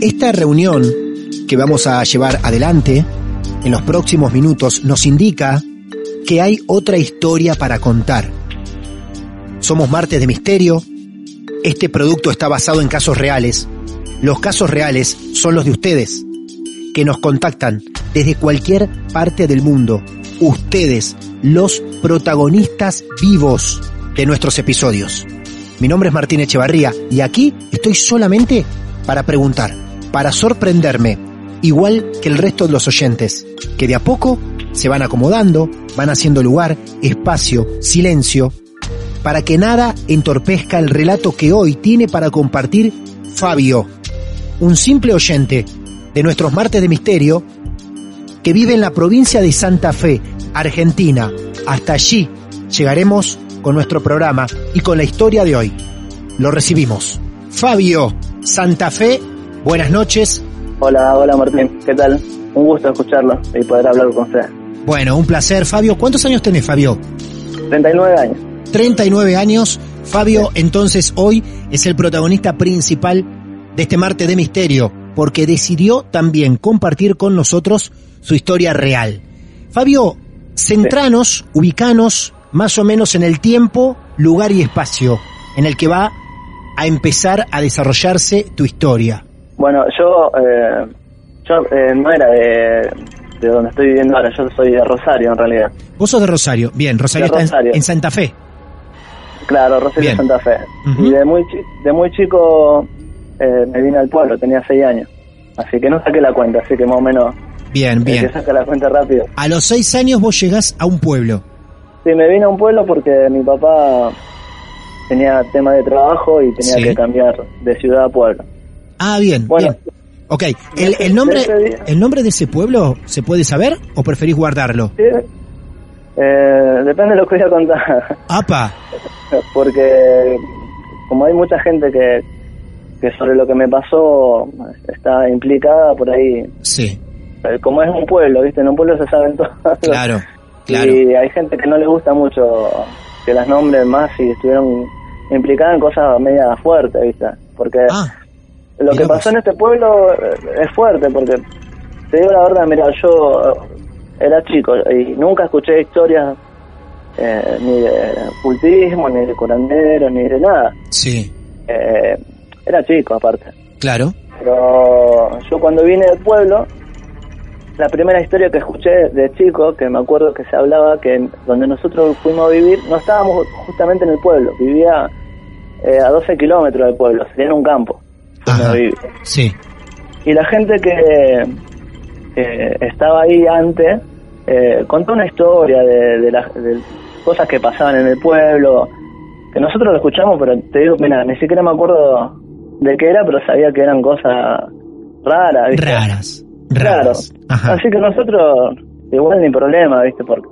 Esta reunión que vamos a llevar adelante en los próximos minutos nos indica que hay otra historia para contar. Somos Martes de Misterio. Este producto está basado en casos reales. Los casos reales son los de ustedes, que nos contactan desde cualquier parte del mundo. Ustedes, los protagonistas vivos de nuestros episodios. Mi nombre es Martín Echevarría y aquí estoy solamente para preguntar para sorprenderme, igual que el resto de los oyentes, que de a poco se van acomodando, van haciendo lugar, espacio, silencio, para que nada entorpezca el relato que hoy tiene para compartir Fabio, un simple oyente de nuestros martes de misterio, que vive en la provincia de Santa Fe, Argentina. Hasta allí llegaremos con nuestro programa y con la historia de hoy. Lo recibimos. Fabio, Santa Fe, Buenas noches. Hola, hola Martín, ¿qué tal? Un gusto escucharlo y poder hablar con usted. Bueno, un placer. Fabio, ¿cuántos años tenés, Fabio? 39 años. 39 años. Fabio, entonces hoy es el protagonista principal de este martes de misterio, porque decidió también compartir con nosotros su historia real. Fabio, centranos, ubicanos más o menos en el tiempo, lugar y espacio en el que va a empezar a desarrollarse tu historia. Bueno, yo, eh, yo eh, no era de, donde estoy viviendo ahora, yo soy de Rosario en realidad. Vos sos de Rosario, bien, Rosario, está En, Santa Fe. Claro, Rosario, Santa Fe. Y de muy, de muy chico eh, me vine al pueblo, tenía seis años. Así que no saqué la cuenta, así que más o menos... Bien, bien. saca la cuenta rápido. A los seis años vos llegás a un pueblo. Sí, me vine a un pueblo porque mi papá tenía tema de trabajo y tenía que cambiar de ciudad a pueblo. Ah, bien, bueno, bien. Ok, ¿El, el, nombre, ¿el nombre de ese pueblo se puede saber o preferís guardarlo? Sí. Eh, depende de lo que voy a contar. ¡Apa! Porque como hay mucha gente que, que sobre lo que me pasó está implicada por ahí. Sí. Eh, como es un pueblo, ¿viste? En un pueblo se saben todo. Claro, claro. Y hay gente que no le gusta mucho que las nombren más y estuvieron implicadas en cosas media fuertes, ¿viste? Porque... Ah lo que pasó en este pueblo eh, es fuerte porque, te digo la verdad, mira, yo era chico y nunca escuché historias eh, ni de cultismo, ni de curandero, ni de nada. Sí. Eh, era chico aparte. Claro. Pero yo cuando vine del pueblo, la primera historia que escuché de chico, que me acuerdo que se hablaba que donde nosotros fuimos a vivir, no estábamos justamente en el pueblo, vivía a 12 kilómetros del pueblo, sería en un campo. Sí. Y la gente que, estaba ahí antes eh, contó una historia de, las cosas que pasaban en el pueblo, que nosotros lo escuchamos, pero te digo, mira, ni siquiera me acuerdo de qué era, pero sabía que eran cosas raras. Raras. Raras. Así que nosotros, igual ni problema, ¿viste? Porque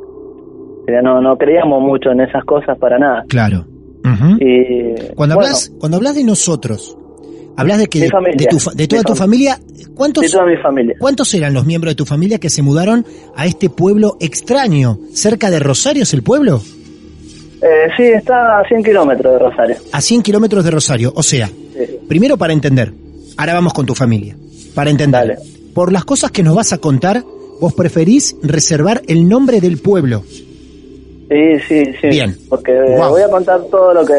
no, no creíamos mucho en esas cosas para nada. Claro. y, cuando, hablas, cuando hablas de nosotros, Hablas de que de, de, toda tu familia, ¿cuántos, de toda mi familia. ¿cuántos eran los miembros de tu familia que se mudaron a este pueblo extraño? ¿Cerca de Rosario es el pueblo? Eh, sí, está a 100 kilómetros de Rosario. A 100 kilómetros de Rosario, o sea, primero para entender, ahora vamos con tu familia, para entender, por las cosas que nos vas a contar, vos preferís reservar el nombre del pueblo. Sí, sí, sí. Bien. Porque voy a contar todo lo que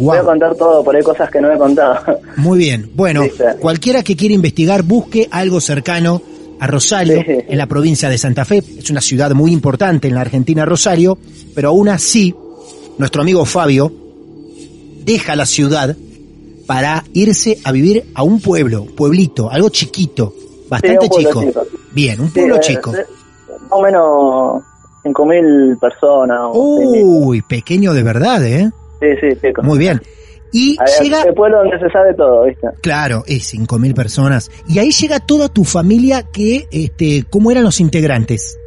Voy a contar todo, por ahí cosas que no he contado. Muy bien. Bueno, cualquiera que quiera investigar, busque algo cercano a Rosario, en la provincia de Santa Fe. Es una ciudad muy importante en la Argentina, Rosario, pero aún así, nuestro amigo Fabio deja la ciudad para irse a vivir a un pueblo, pueblito, algo chiquito, bastante chico. Bien, un pueblo chico. más o menos 5.000 personas. Uy, pequeño de verdad, ¿eh? Sí, sí, Muy bien. Y llega... El pueblo donde se sabe todo, ¿viste? Claro, es 5.000 personas. Y ahí llega toda tu familia que, este, ¿cómo eran los integrantes?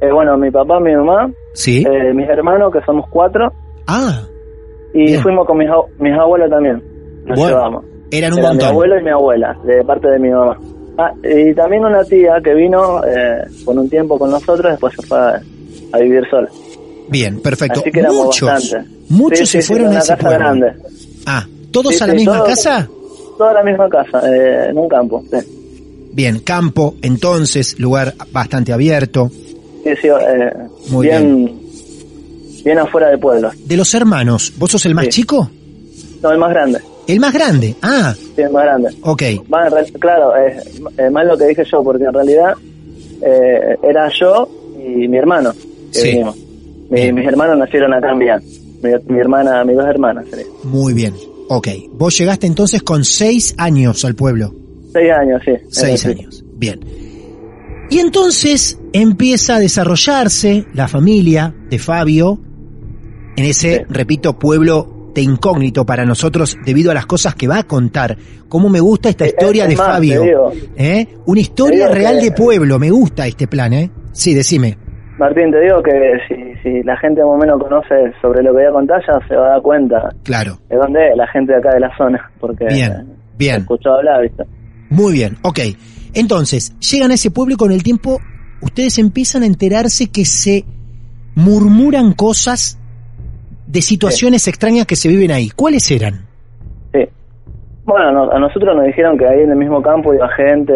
Eh, bueno, mi papá, mi mamá, ¿Sí? Eh, mis hermanos, que somos cuatro. Ah. Y fuimos con mis, mis abuelos también. Nos llevamos. Eran un montón. Mi abuelo y mi abuela, de parte de mi mamá. Ah, y también una tía que vino eh, por un tiempo con nosotros, después se fue a vivir sola. Bien, perfecto. Así que muchos, muchos se fueron a ese pueblo. Grande. Ah, ¿todos a la misma casa? Toda a la misma casa, eh, en un campo. Bien, campo, entonces, lugar bastante abierto. Sí, sí, eh, Muy bien, bien, afuera de pueblo. De los hermanos, ¿vos sos el más chico? No, el más grande. ¿El más grande? Ah. Sí, el más grande. Ok. claro, es más lo que dije yo, porque en realidad eh, era yo y mi hermano que sí. vinimos mis hermanos nacieron acá en Mi, hermana, mis dos hermanas. Muy bien. Ok. Vos llegaste entonces con seis años al pueblo. Seis años, sí. Seis años. Bien. Y entonces empieza a desarrollarse la familia de Fabio en ese, repito, pueblo de incógnito para nosotros debido a las cosas que va a contar. Cómo me gusta esta historia de Fabio. ¿Eh? Una historia real de pueblo. Me gusta este plan, ¿eh? Sí, decime. Martín, te digo que si, si la gente más o menos conoce sobre lo que voy a contar, ya se va a dar cuenta. Claro. De dónde es la gente de acá de la zona, porque bien, bien. escuchado hablar, ¿viste? Muy bien, ok. Entonces, llegan a ese pueblo y con el tiempo ustedes empiezan a enterarse que se murmuran cosas de situaciones extrañas que se viven ahí. ¿Cuáles eran? Sí. Bueno, a nosotros nos dijeron que ahí en el mismo campo iba gente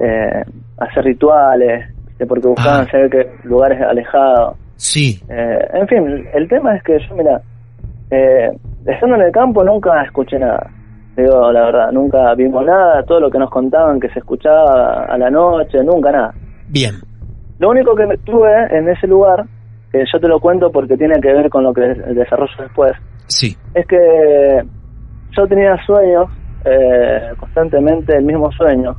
eh, a hacer rituales, porque buscaban ah. que lugares alejados. Sí. Eh, en fin, el tema es que yo, mira, eh, estando en el campo nunca escuché nada. Digo, la verdad, nunca vimos nada, todo lo que nos contaban que se escuchaba a la noche, nunca nada. Bien. Lo único que tuve en ese lugar, que yo te lo cuento porque tiene que ver con lo que desarrollo después, sí. es que yo tenía sueños, eh, constantemente el mismo sueño,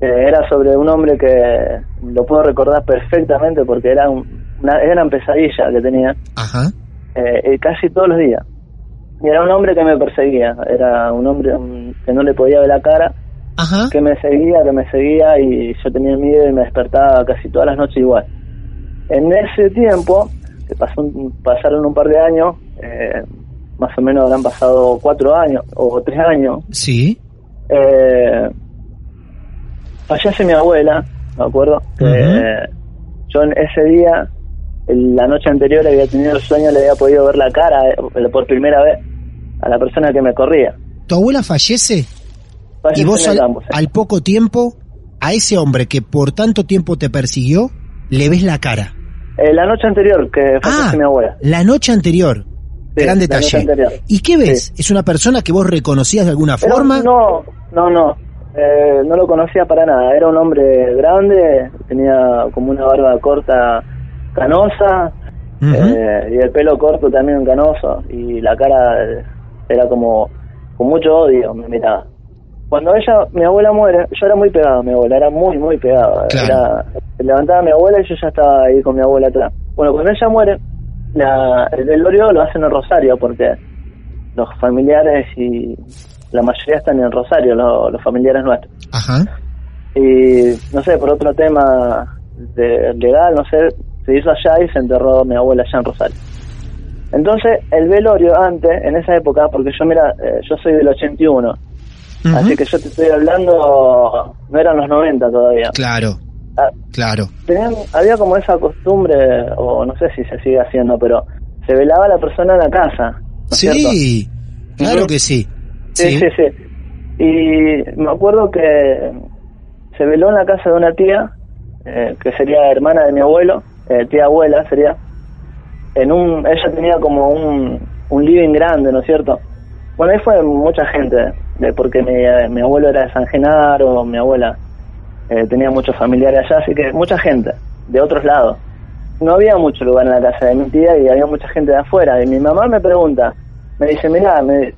era sobre un hombre que lo puedo recordar perfectamente porque era una, gran pesadilla que tenía Ajá. Eh, casi todos los días. Y era un hombre que me perseguía, era un hombre que no le podía ver la cara, Ajá. que me seguía, que me seguía y yo tenía miedo y me despertaba casi todas las noches igual. En ese tiempo, que pasó pasaron un par de años, eh, más o menos habrán pasado cuatro años o tres años. Sí. Eh, fallece mi abuela, me acuerdo, yo en ese día, la noche anterior había tenido el sueño, le había podido ver la cara eh, por primera vez a la persona que me corría. ¿Tu abuela fallece? y vos al, poco tiempo, a ese hombre que por tanto tiempo te persiguió, le ves la cara. Eh, la noche anterior que fallece ah, mi abuela. La noche anterior. Gran detalle. ¿Y qué ves? ¿Es una persona que vos reconocías de alguna forma? No, no, no. Eh, no lo conocía para nada. Era un hombre grande, tenía como una barba corta, canosa, eh, y el pelo corto también canoso, y la cara era como con mucho odio, me miraba. Cuando ella, mi abuela muere, yo era muy pegado mi abuela, era muy, muy pegado. Era, levantaba a mi abuela y yo ya estaba ahí con mi abuela atrás. Bueno, cuando ella muere, la, el velorio lo hacen en Rosario porque los familiares y la mayoría están en Rosario, los familiares nuestros. Ajá. Y no sé, por otro tema de, legal, no sé, se hizo allá y se enterró mi abuela allá en Rosario. Entonces, el velorio antes, en esa época, porque yo, mira, eh, yo soy del 81, así que yo te estoy hablando, no eran los 90 todavía. Claro. Ah, claro. Tenían, había como esa costumbre, o no sé si se sigue haciendo, pero se velaba la persona en la casa. ¿no es cierto? Sí, claro que sí. Sí, sí, sí. Y me acuerdo que se veló en la casa de una tía, eh, que sería hermana de mi abuelo, eh, tía abuela sería. En un, ella tenía como un, un living grande, ¿no es cierto? Bueno, ahí fue mucha gente, de, porque mi, eh, mi abuelo era de San Genaro, mi abuela eh, tenía muchos familiares allá, así que mucha gente, de otros lados. No había mucho lugar en la casa de mi tía y había mucha gente de afuera. Y mi mamá me pregunta, me dice, mira, me,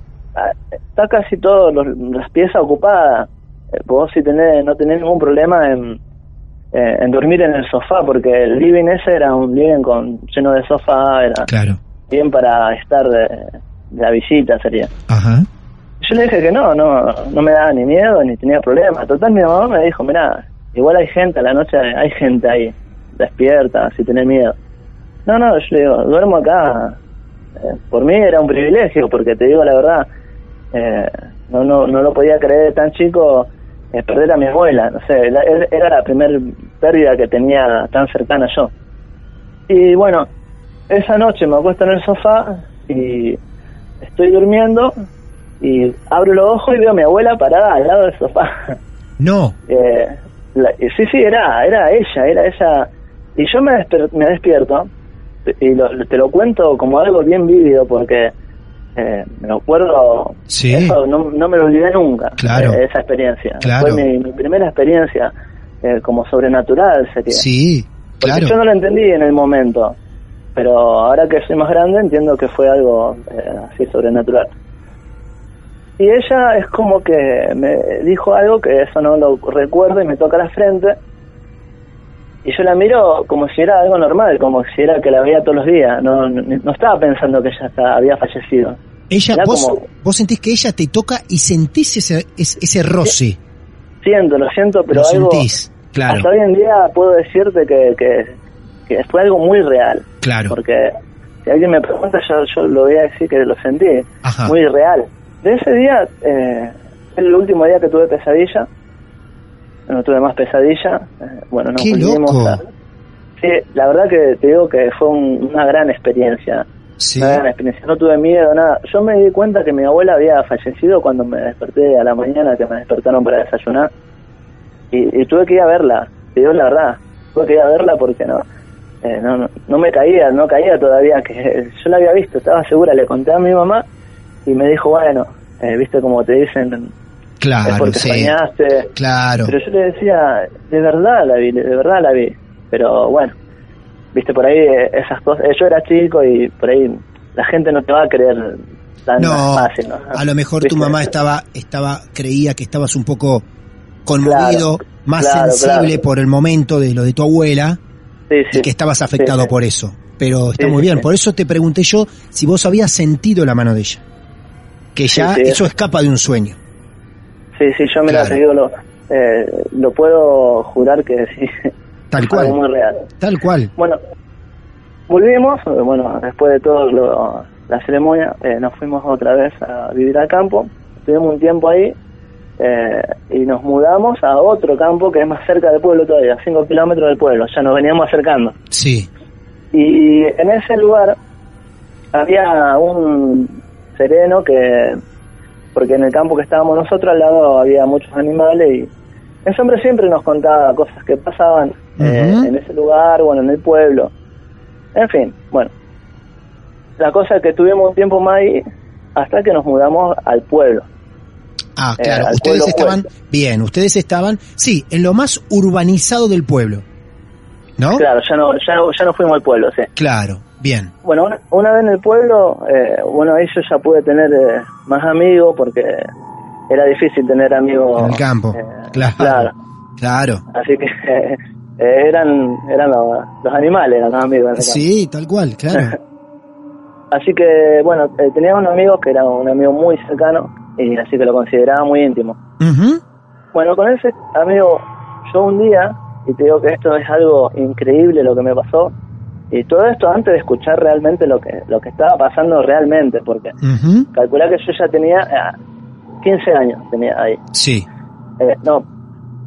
está casi todas las piezas ocupadas. Eh, Vos si tenés, no tenés ningún problema en, eh, en dormir en el sofá, porque el living ese era un living con lleno de sofá, era Claro. bien para estar de, de la visita sería. Ajá. Yo le dije que no, no, no me daba ni miedo ni tenía problema. Total, mi mamá me dijo, mira, igual hay gente a la noche, hay gente ahí, despierta, si tenés miedo. No, no, yo le digo, duermo acá. Eh, por mí era un privilegio, porque te digo la verdad, eh, no, no, no lo podía creer tan chico eh, perder a mi abuela. No sé, la- er- era la primer pérdida que tenía tan cercana yo. Y bueno, esa noche me acuesto en el sofá y estoy durmiendo y abro los ojos y veo a mi abuela parada al lado del sofá. No. Eh, la- sí, sí, era, era ella, era ella. Y yo me, desper- me despierto y lo- te lo cuento como algo bien vívido porque eh, me acuerdo. Sí. Eso no, no me lo olvidé nunca, Claro. eh, esa experiencia. Claro. Fue mi, mi primera experiencia eh, como sobrenatural sería. Sí, Porque claro. yo no lo entendí en el momento, pero ahora que soy más grande entiendo que fue algo eh, así sobrenatural. Y ella es como que me dijo algo que eso no lo recuerdo y me toca la frente. Y yo la miro como si era algo normal, como si era que la veía todos los días. No, no, no estaba pensando que ella había fallecido. Ella, Era vos, como- vos sentís que ella te toca y sentís ese, ese, ese roce. Siento, lo siento, pero Lo algo... sentís, claro. Hasta hoy en día puedo decirte que, que, que fue algo muy real. Claro. Porque si alguien me pregunta, yo, yo lo voy a decir que lo sentí. Ajá. Muy real. De ese día, eh, el último día que tuve pesadilla. No tuve más pesadilla. eh, bueno, nos ¡Qué volvimos loco! a- Sí, la verdad que te digo que fue un- una gran experiencia. Sí. Una gran experiencia. No tuve miedo, nada. Yo me di cuenta que mi abuela había fallecido cuando me desperté a la mañana, que me despertaron para desayunar. Y, y tuve que ir a verla, te digo la verdad. Tuve que ir a verla porque no, eh, no, no, no me caía, no caía todavía. que Yo la había visto, estaba segura. Le conté a mi mamá y me dijo, bueno, eh, viste como te dicen, es Claro, porque sí. soñaste. Claro. Pero yo le decía, de verdad la vi, de verdad la vi. Pero bueno, viste por ahí eh, esas cosas. eh, Yo era chico y por ahí la gente no te va a creer tan No, fácil. ¿no? a lo mejor tu mamá estaba, estaba, creía que estabas un poco conmovido, Claro, más claro, sensible claro. por el momento de lo de tu abuela Sí, sí. y que estabas afectado Sí, por eso. Pero está muy bien, por eso te pregunté yo si vos habías sentido la mano de ella. Que ya eso. escapa de un sueño. Sí, sí, yo mira, Claro. digo, lo, eh, lo puedo jurar que sí. Tal cual. muy real. Tal cual. Bueno, volvimos, eh, bueno, después de todo lo- la ceremonia, eh, nos fuimos otra vez a vivir al campo, estuvimos un tiempo ahí eh, y nos mudamos a otro campo que es más cerca del pueblo todavía, 5 kilómetros del pueblo, ya nos veníamos acercando. Sí. Y en ese lugar había un sereno que, porque en el campo que estábamos nosotros al lado había muchos animales y ese hombre siempre nos contaba cosas que pasaban eh, en ese lugar, bueno, en el pueblo. En fin, bueno. La cosa es que tuvimos un tiempo más ahí hasta que nos mudamos al pueblo. Ah, Eh, claro. ustedes pueblo estaban, bien, ustedes estaban, sí, en lo más urbanizado del pueblo. ¿No? Claro, ya no, ya, no- ya no fuimos al pueblo, sí. Claro, bien. Bueno, una, una vez en el pueblo, eh, bueno, ahí yo ya pude tener eh, más amigos porque era difícil tener amigos. En el campo. eh, Claro. claro. Claro. Así que eh, eran eran los, los animales, eran los amigos. Sí, tal cual, claro. Así que, bueno, eh, tenía un amigo que era un amigo muy cercano y así que lo consideraba muy íntimo. Bueno, con ese amigo, yo un día, y te digo que esto es algo increíble lo que me pasó, y todo esto antes de escuchar realmente lo que lo que estaba pasando realmente, porque uh que yo ya tenía 15 eh, años, tenía ahí. Sí. Eh, no,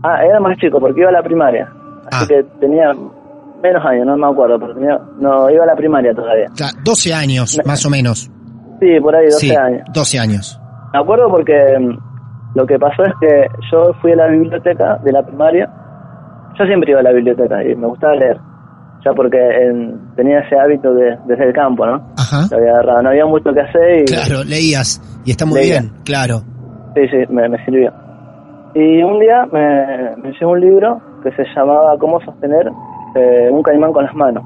ah, era más chico porque iba a la primaria, así ah. que tenía menos años, no me acuerdo, pero tenía, no, iba a la primaria todavía. 12 años, más o menos. Sí, por ahí 12 años. 12 años. Me acuerdo porque mm, lo que pasó es que yo fui a la biblioteca de la primaria. Yo siempre iba a la biblioteca y me gustaba leer. Ya porque tenía ese hábito de, desde el campo, ¿no? Ajá. había No había mucho que hacer y... Claro, leías. Y está muy bien, claro. Sí, sí, me, sirvió. Y un día me, me llegó un libro que se llamaba Cómo sostener eh, un caimán con las manos.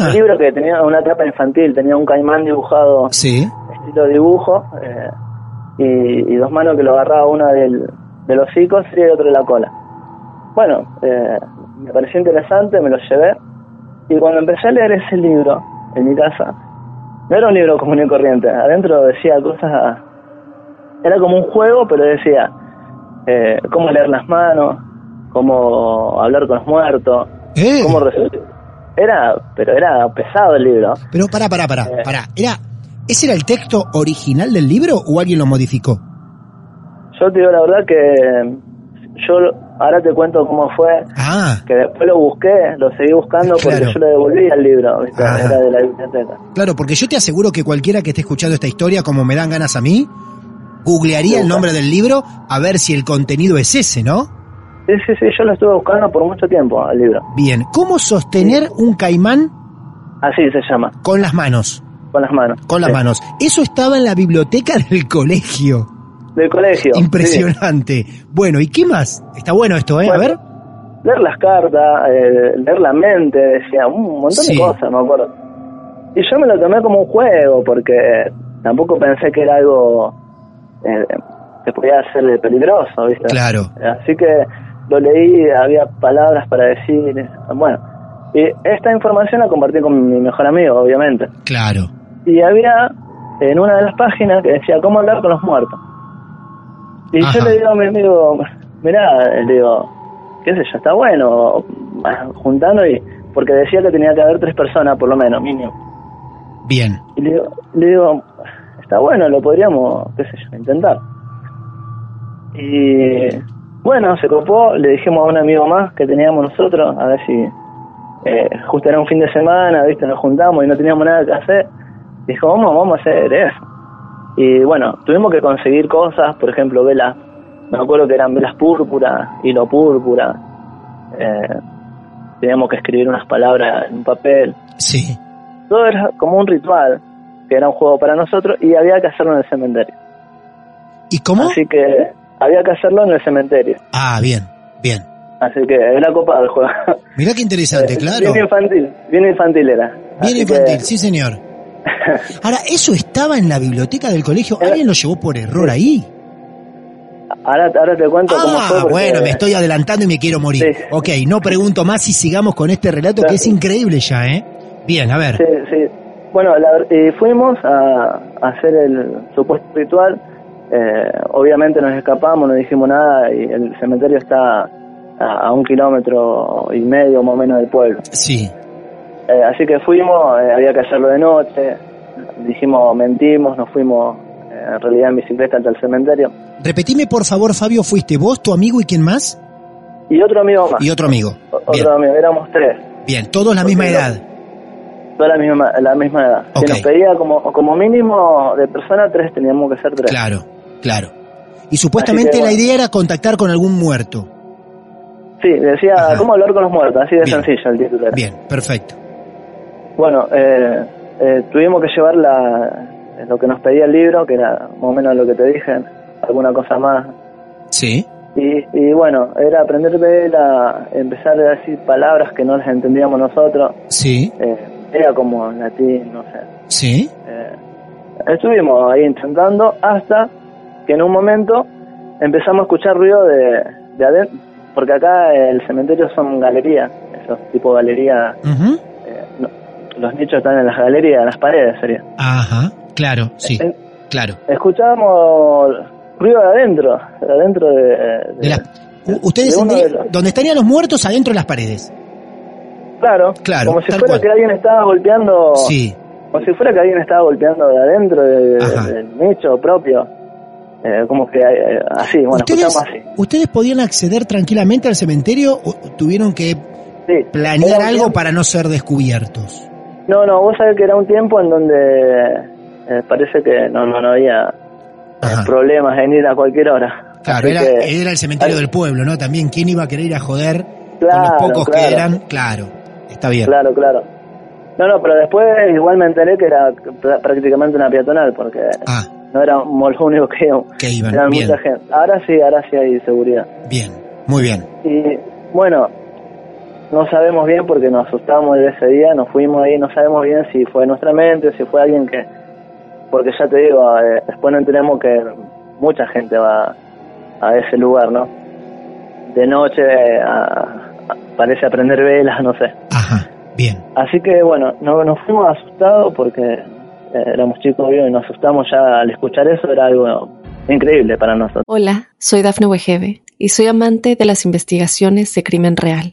Un libro que tenía una tapa infantil, tenía un caimán dibujado, sí. estilo dibujo, eh, y, dos manos que lo agarraba una del, de los hocicos y el otro de la cola. Bueno, eh, me pareció interesante, me lo llevé, y cuando empecé a leer ese libro en mi casa, no era un libro común y corriente, adentro decía cosas, era como un juego, pero decía eh, cómo leer las manos, cómo hablar con los muertos, eh. cómo Era, pero era pesado el libro. Pero para, para, para, eh. para, era ¿Ese era el texto original del libro o alguien lo modificó? Yo te digo la verdad que yo ahora te cuento cómo fue. Ah. Que después lo busqué, lo seguí buscando porque yo le devolví al libro, era de la biblioteca. Claro, porque yo te aseguro que cualquiera que esté escuchando esta historia, como me dan ganas a mí, googlearía el nombre del libro a ver si el contenido es ese, ¿no? Sí, sí, sí, yo lo estuve buscando por mucho tiempo, el libro. Bien, ¿cómo sostener un caimán? Así se llama. Con las manos. Con las manos. Con las manos. Eso estaba en la biblioteca del colegio. Del colegio. Impresionante. Bueno, ¿y qué más? Está bueno esto, ¿eh? a ver. Leer las cartas, eh, leer la mente, decía un montón de cosas, me acuerdo. Y yo me lo tomé como un juego, porque tampoco pensé que era algo eh, que podía ser peligroso, ¿viste? Claro. Así que lo leí, había palabras para decir, bueno. Y esta información la compartí con mi mejor amigo, obviamente. Claro y había en una de las páginas que decía cómo hablar con los muertos. Y yo le digo a mi amigo, mirá, le digo, qué sé yo, está bueno, juntando y, porque decía que tenía que haber tres personas por lo menos, mínimo. Bien. Y le digo, está bueno, lo podríamos, qué sé yo, intentar. Y bueno, se copó, le dijimos a un amigo más que teníamos nosotros, a ver si eh, justo era un fin de semana, viste, nos juntamos y no teníamos nada que hacer dijo, vamos, vamos a hacer eso. Y bueno, tuvimos que conseguir cosas, por ejemplo, velas, me acuerdo que eran velas púrpura, hilo púrpura, eh, teníamos que escribir unas palabras en un papel. Sí. Todo era como un ritual, que era un juego para nosotros, y había que hacerlo en el cementerio. ¿Y cómo? Así que había que hacerlo en el cementerio. Ah, bien, bien. Así que era copa del juego. Mirá qué interesante, claro. Bien infantil, bien infantil era. Bien infantil, sí señor. Ahora, ¿eso estaba en la biblioteca del colegio? ¿Alguien lo llevó por error ahí? Ahora, ahora te cuento cómo ah, fue. bueno, me estoy adelantando y me quiero morir. Ok, no pregunto más y sigamos con este relato que es increíble ya, ¿eh? Bien, a ver. Sí, sí. Bueno, fuimos a, hacer el supuesto ritual. Eh, obviamente nos escapamos, no dijimos nada y el cementerio está a, un kilómetro y medio más o menos del pueblo. Sí. Eh, así que fuimos, eh, había que hacerlo de noche, dijimos, mentimos, nos fuimos eh, en realidad en bicicleta hasta el cementerio. Repetime por favor, Fabio, ¿fuiste vos, tu amigo y quién más? Y otro amigo más. Y otro amigo. otro amigo, éramos tres. Bien, todos la misma edad. Toda la misma, la misma edad. Se nos pedía como, como mínimo de persona tres, teníamos que ser tres. Claro, claro. Y supuestamente la idea era contactar con algún muerto. Sí, decía, ¿cómo hablar con los muertos? Así de sencillo el título. Bien, perfecto. Bueno, eh, eh, tuvimos que llevar la, lo que nos pedía el libro, que era más o menos lo que te dije, alguna cosa más. Sí. Y, y bueno, era aprender de él a empezar a decir palabras que no las entendíamos nosotros. Sí. Eh, era como latín, no sé. Sí. estuvimos ahí intentando hasta que en un momento empezamos a escuchar ruido de, de adentro, porque acá el cementerio son galerías, esos tipo galerías los nichos están en las galerías, en las paredes sería. Ajá, claro, sí, claro. Escuchábamos ruido de adentro, de adentro de... de, ustedes, donde estarían los muertos, adentro de las paredes. Claro, Claro, como si fuera cual. que alguien estaba golpeando, Sí, como si fuera que alguien estaba golpeando de adentro de- del nicho propio. Eh, como que eh, así, bueno, ¿Ustedes, así. ¿Ustedes podían acceder tranquilamente al cementerio o tuvieron que Sí. planear algo para no ser descubiertos? No, no, vos sabés que era un tiempo en donde eh, parece que no, no, no había Ajá. problemas en ir a cualquier hora. Claro, era, que- era el cementerio del pueblo, ¿no? También, ¿quién iba a querer ir a joder con Claro, los pocos claro. que eran? Claro, está bien. Claro, claro. No, no, pero después igual me enteré que era pr- prácticamente una peatonal, porque Ah, no éramos los únicos que que iban. Mucha gente. Ahora sí, ahora sí hay seguridad. bien, muy bien. Y bueno, no sabemos bien porque nos asustamos de ese día, nos fuimos ahí, no sabemos bien si fue nuestra mente, si fue alguien que... Porque ya te digo, eh, después nos enteramos que mucha gente va a ese lugar, ¿no? De noche a- a- parece aprender velas, no sé. Ajá, bien. Así que bueno, no, nos fuimos asustados porque eh, éramos chicos y nos asustamos ya al escuchar eso, era algo increíble para nosotros. Hola, soy Dafne Wegebe y soy amante de las investigaciones de crimen real.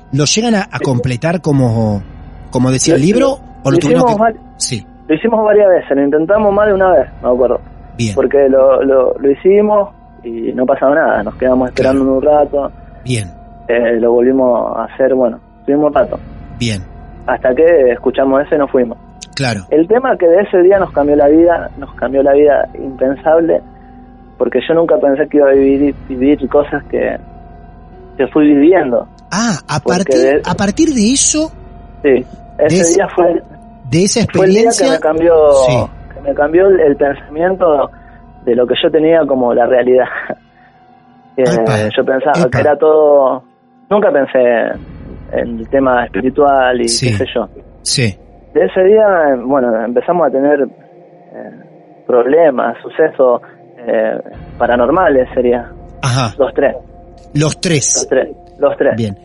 ¿Lo llegan a, a completar como, como decía el libro? lo- ¿O lo tuvieron que...? Sí, Lo hicimos varias veces, lo intentamos más de una vez, me acuerdo. bien, Porque lo, lo, lo hicimos y no pasaba nada, nos quedamos esperando un rato, bien, eh, lo volvimos a hacer, bueno, estuvimos un rato, bien, hasta que escuchamos ese y nos fuimos. claro. El tema que de ese día nos cambió la vida, nos cambió la vida impensable, porque yo nunca pensé que iba a vivir, vivir cosas que, que fui viviendo. Ah, a partir, de- a partir de eso, Sí, ese día fue, de esa fue el día que experiencia... me cambió, Sí. que me cambió el, el pensamiento de lo que yo tenía como la realidad. Eh, Epa, yo pensaba epa. que era todo, nunca pensé en el tema espiritual y Sí. qué sé yo. Sí, De ese día, bueno, empezamos a tener eh, problemas, sucesos eh, paranormales, sería. ajá, Los tres, los los tres. Los tres. Bien.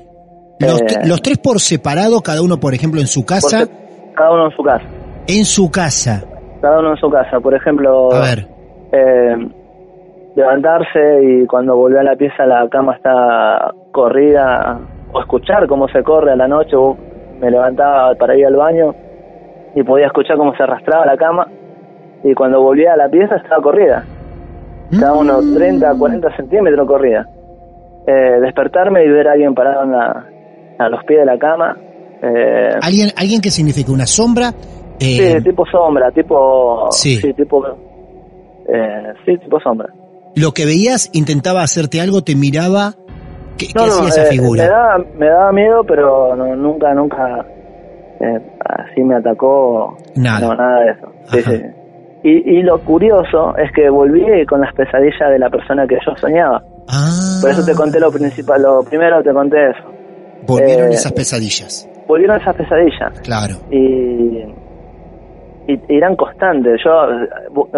Los, Eh, los tres por separado, cada uno, por ejemplo, en su casa. Cada uno en su casa. En su casa. Cada uno en su casa. Por ejemplo, A ver, eh, levantarse y cuando volví a la pieza la cama está corrida, o escuchar cómo se corre a la noche, o me levantaba para ir al baño y podía escuchar cómo se arrastraba la cama, y cuando volvía a la pieza estaba corrida, estaba Mm. unos 30, 40 centímetros corrida. Eh, despertarme y ver a alguien parado en la- a los pies de la cama, eh, ¿alguien, alguien que significa una sombra? Eh, sí, tipo sombra, tipo... Sí. tipo... Eh, sí, tipo sombra. Lo que veías, intentaba hacerte algo, te miraba. ¿Qué, qué no, hacía esa eh, figura? Me daba, me daba miedo, pero no, nunca, nunca eh, así me atacó. Nada. No, nada de eso. Sí, sí. Y, y lo curioso es que volví con las pesadillas de la persona que yo soñaba. Ah, Por eso te conté lo principal, lo primero te conté eso. volvieron eh, esas pesadillas. Volvieron esas pesadillas Claro. y, y, y eran constantes. Yo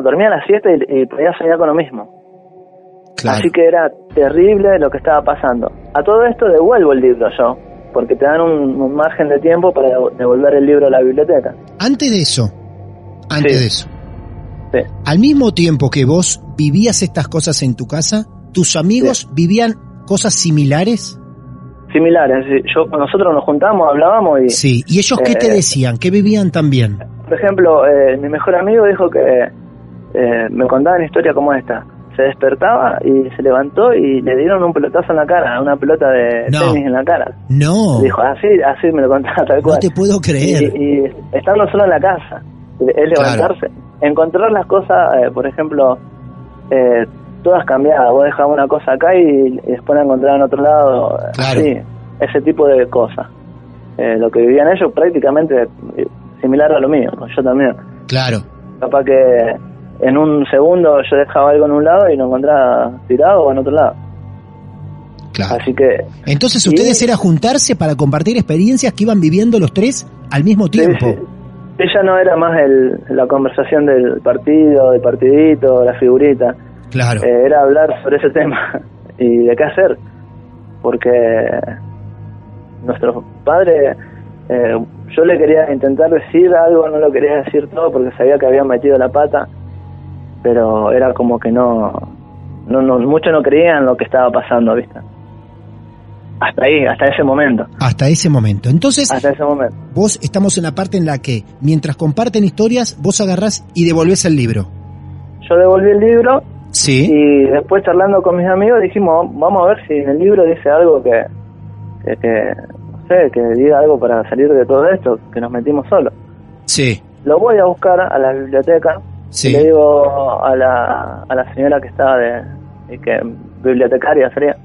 dormía a las 7 y, y podía soñar con lo mismo. Claro. Así que era terrible lo que estaba pasando. A todo esto devuelvo el libro yo, porque te dan un, un margen de tiempo para devolver el libro a la biblioteca. Antes de eso, antes Sí. de eso, Sí. al mismo tiempo que vos vivías estas cosas en tu casa, tus amigos vivían cosas similares. Similares, yo nosotros nos juntamos, hablábamos y, Sí. ¿Y ellos qué te Eh, decían? ¿Qué vivían también? por ejemplo, eh, mi mejor amigo dijo que eh, me contaban historias como esta. Se despertaba y se levantó y le dieron un pelotazo en la cara, una pelota de No. tenis en la cara. No, Dijo, así, así me lo contaba tal no cual. te puedo creer. Y, y estando solo en la casa, es levantarse, encontrar las cosas, eh, por ejemplo, eh, todas cambiadas. Vos dejabas una cosa acá y, y después la encontrabas en otro lado. Claro. así, ese tipo de cosas. Eh, lo que vivían ellos prácticamente eh, similar a lo mío, yo también. Claro. Capaz que en un segundo yo dejaba algo en un lado y lo encontraba tirado o en otro lado. Claro. Así que Entonces Sí. ustedes era juntarse para compartir experiencias que iban viviendo los tres al mismo Sí, tiempo. sí. ella no era más el, la conversación del partido, del partidito, la figurita. Claro. Eh, era hablar sobre ese tema y de qué hacer. Porque nuestro padre, eh, yo le quería intentar decir algo, no lo quería decir todo porque sabía que había metido la pata, pero era como que no, no, no muchos no creían lo que estaba pasando, ¿viste? Hasta ahí, hasta ese momento. Hasta ese momento. Entonces, hasta ese momento. vos estamos en la parte en la que, mientras comparten historias, vos agarrás y devolvés el libro. Yo devolví el libro. Sí. Y después charlando con mis amigos dijimos, vamos a ver si en el libro dice algo que, que, no sé, que diga algo para salir de todo esto, que nos metimos solos. Sí. Lo voy a buscar a la biblioteca. Sí. Y le digo a la, a la señora que estaba de, de que bibliotecaria sería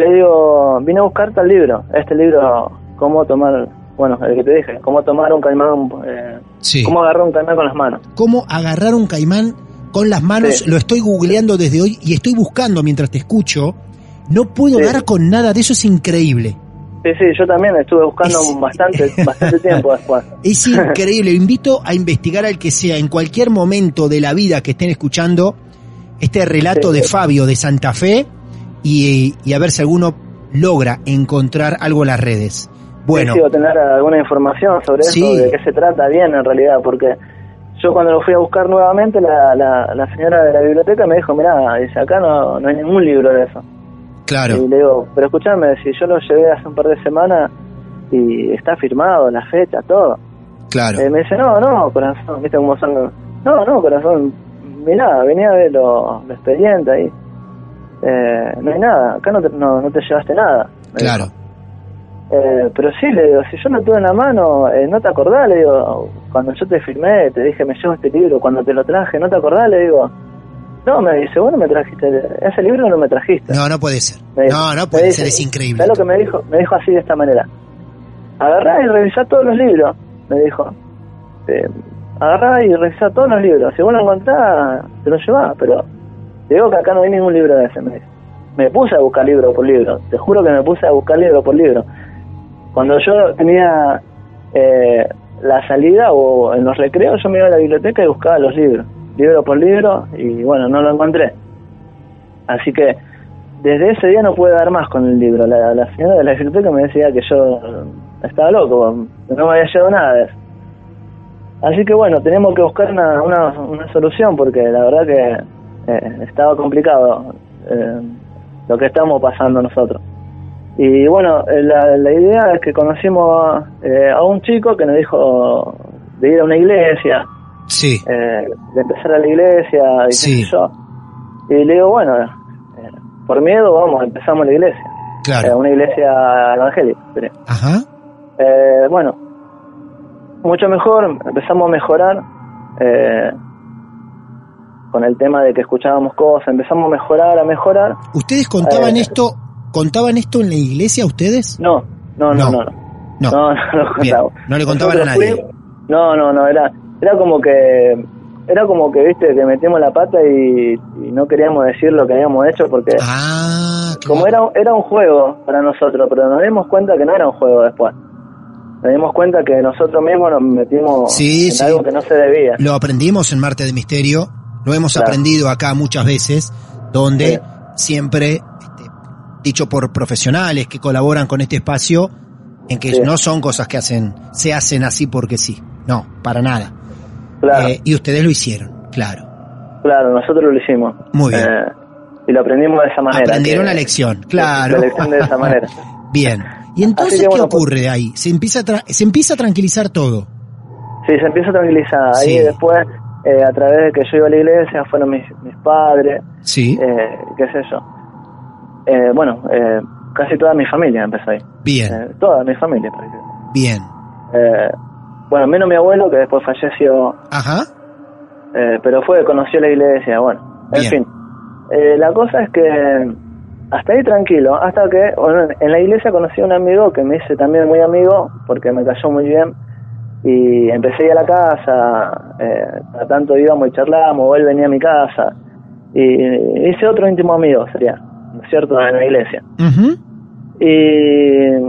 le digo, vine a buscar tal libro, este libro, cómo tomar, bueno, el que te dije, cómo tomar un caimán, eh, cómo agarrar un caimán con las manos. ¿Cómo agarrar un caimán con las manos? Lo estoy googleando desde hoy y estoy buscando mientras te escucho. No puedo dar con nada de eso, es increíble. Sí, sí, yo también estuve buscando bastante, bastante tiempo después. Es increíble, invito a investigar al que sea en cualquier momento de la vida que estén escuchando este relato de Fabio de Santa Fe y, y, a ver si alguno logra encontrar algo en las redes. Bueno. Tener alguna información sobre eso, de qué se trata bien en realidad, porque yo cuando lo fui a buscar nuevamente, la, la, la señora de la biblioteca me dijo, mira, dice, acá no, no hay ningún libro de eso. Claro. Y le digo, pero escúchame, si yo lo llevé hace un par de semanas y está firmado, la fecha, todo. Claro. Eh, me dice, no, no, corazón, viste cómo son No, no, corazón, mirá, venía a ver lo, lo expediente ahí eh, no hay nada, acá no te, no, no te llevaste nada. Claro. Eh, pero sí, le digo, si yo no tuve en la mano, eh, ¿no te acordás? Le digo, cuando yo te firmé, te dije, me llevo este libro, cuando te lo traje, ¿no te acordás? Le digo, no, me dice, bueno, me trajiste, ese libro no me trajiste. No, no puede ser. no, no puede ser, es increíble. ¿Sabes lo que me dijo? Me dijo así de esta manera. Agarrá y revisá todos los libros, me dijo. Eh, agarrá y revisá todos los libros. Si vos lo encontrás, te lo llevás, pero te digo que acá no hay ningún libro de ese. Me, me puse a buscar libro por libro. Te juro que me puse a buscar libro por libro. Cuando yo tenía eh, la salida o en los recreos, yo me iba a la biblioteca y buscaba los libros. Libro por libro y bueno, no lo encontré. Así que desde ese día no pude dar más con el libro. La, la señora de la biblioteca me decía que yo estaba loco, que no me había llevado nada de eso. Así que bueno, tenemos que buscar una, una, una solución porque la verdad que eh, estaba complicado eh, lo que estamos pasando nosotros. Y bueno, eh, la, la idea es que conocimos a un chico que nos dijo de ir a una iglesia, sí. de empezar a la iglesia, y sí. yo. Y le digo, bueno, por miedo, vamos, empezamos la iglesia. Claro. una iglesia evangélica. Ajá. bueno, mucho mejor, empezamos a mejorar. Eh, con el tema de que escuchábamos cosas, empezamos a mejorar, a mejorar. ¿Ustedes contaban eh, esto contaban esto en la iglesia ustedes? No, no, no, no. No, no, no, no le contaban a nadie. no, no, no, era era como que era como que, viste, que metimos la pata y, no queríamos decir lo que habíamos hecho porque ah, como era era un juego para nosotros, pero nos dimos cuenta que no era un juego después. Nos dimos cuenta que nosotros mismos nos metimos en algo que no se debía. Lo aprendimos en Marte de Misterio lo hemos aprendido acá muchas veces, donde siempre, dicho por profesionales que colaboran con este espacio, en que no son cosas que hacen, se hacen así porque sí. No, para nada. Eh, y ustedes lo hicieron, claro. Claro, nosotros lo hicimos. Muy bien. Eh, y lo aprendimos de esa manera. Aprendieron la lección, claro. La lección de esa manera. bien. ¿Y entonces qué pues ocurre de ahí? Se empieza, a se empieza a tranquilizar todo. Sí, se empieza a tranquilizar. Ahí después eh, a través de que yo iba a la iglesia, fueron mis, mis padres, sí. Eh, qué sé yo. Eh, bueno, casi toda mi familia empezó ahí. Bien. toda mi familia, Bien. bueno, menos mi abuelo, que después falleció. Ajá. pero fue, conoció la iglesia, bueno, en fin. la cosa es que hasta ahí tranquilo, hasta que bueno, en la iglesia conocí a un amigo que me hice también muy amigo, porque me cayó muy bien y empecé a ir a la casa, eh, a tanto íbamos y charlábamos, él venía a mi casa, y hice otro íntimo amigo, sería, ¿no es cierto?, en la iglesia. Y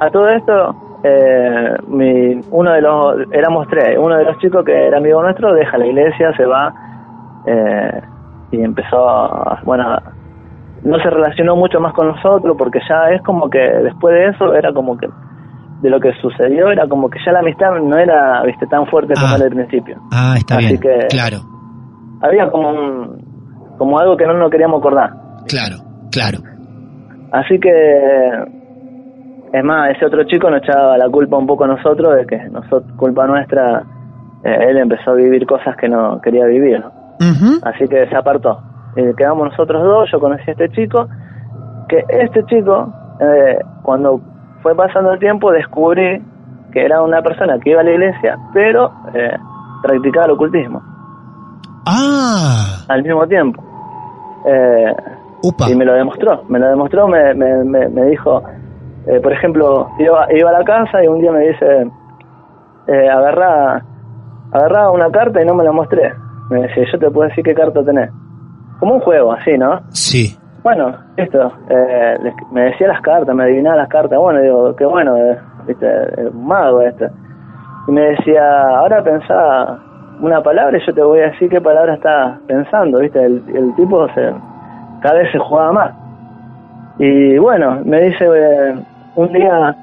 a todo esto, eh, mi, uno de los, éramos tres, uno de los chicos que era amigo nuestro deja la iglesia, se va eh, y empezó, a, bueno, no se relacionó mucho más con nosotros porque ya es como que después de eso era como que de lo que sucedió era como que ya la amistad no era viste tan fuerte como Ah. el principio Ah, está Así bien. que- Claro, había como un, como algo que no nos queríamos acordar claro, claro. así que es más ese otro chico nos echaba la culpa un poco a nosotros de que nosotros culpa nuestra eh, él empezó a vivir cosas que no quería vivir así que se apartó. Eh, quedamos nosotros dos, yo conocí a este chico, que este chico, eh, cuando fue pasando el tiempo, descubrí que era una persona que iba a la iglesia, pero eh, practicaba el ocultismo Ah, al mismo tiempo. Eh, upa. y me lo demostró, me lo demostró, me, me, me, me dijo, eh, por ejemplo, iba, iba a la casa y un día me dice, eh, agarrá, agarrá una carta y no me la mostré. Me decía, yo te puedo decir qué carta tenés. Como un juego, así, ¿no? Sí. Bueno, esto, eh, me decía las cartas, me adivinaba las cartas. Bueno, digo, qué bueno, eh, viste, eh, un mago este. Y me decía, ahora pensá una palabra y yo te voy a decir qué palabra estás pensando, viste. El, el tipo se, cada vez se jugaba más. Y bueno, me dice eh, un día,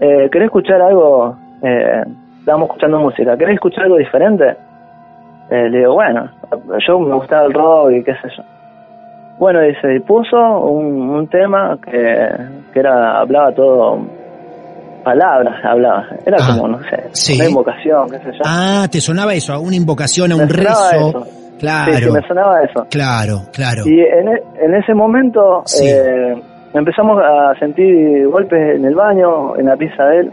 eh, ¿querés escuchar algo? Eh, estábamos escuchando música, ¿querés escuchar algo diferente? Eh, le digo, bueno, yo me gustaba el rock y qué sé yo. Bueno, dice, y puso un, un tema que, que era, hablaba todo, palabras hablaba, era Ah, como, no sé, sí. una invocación, qué sé yo. Ah, te sonaba eso, a una invocación, a un rezo. eso. Claro, Sí, sí, me sonaba eso. claro, claro. Y en, e- en ese momento Sí. eh, empezamos a sentir golpes en el baño, en la pieza de él,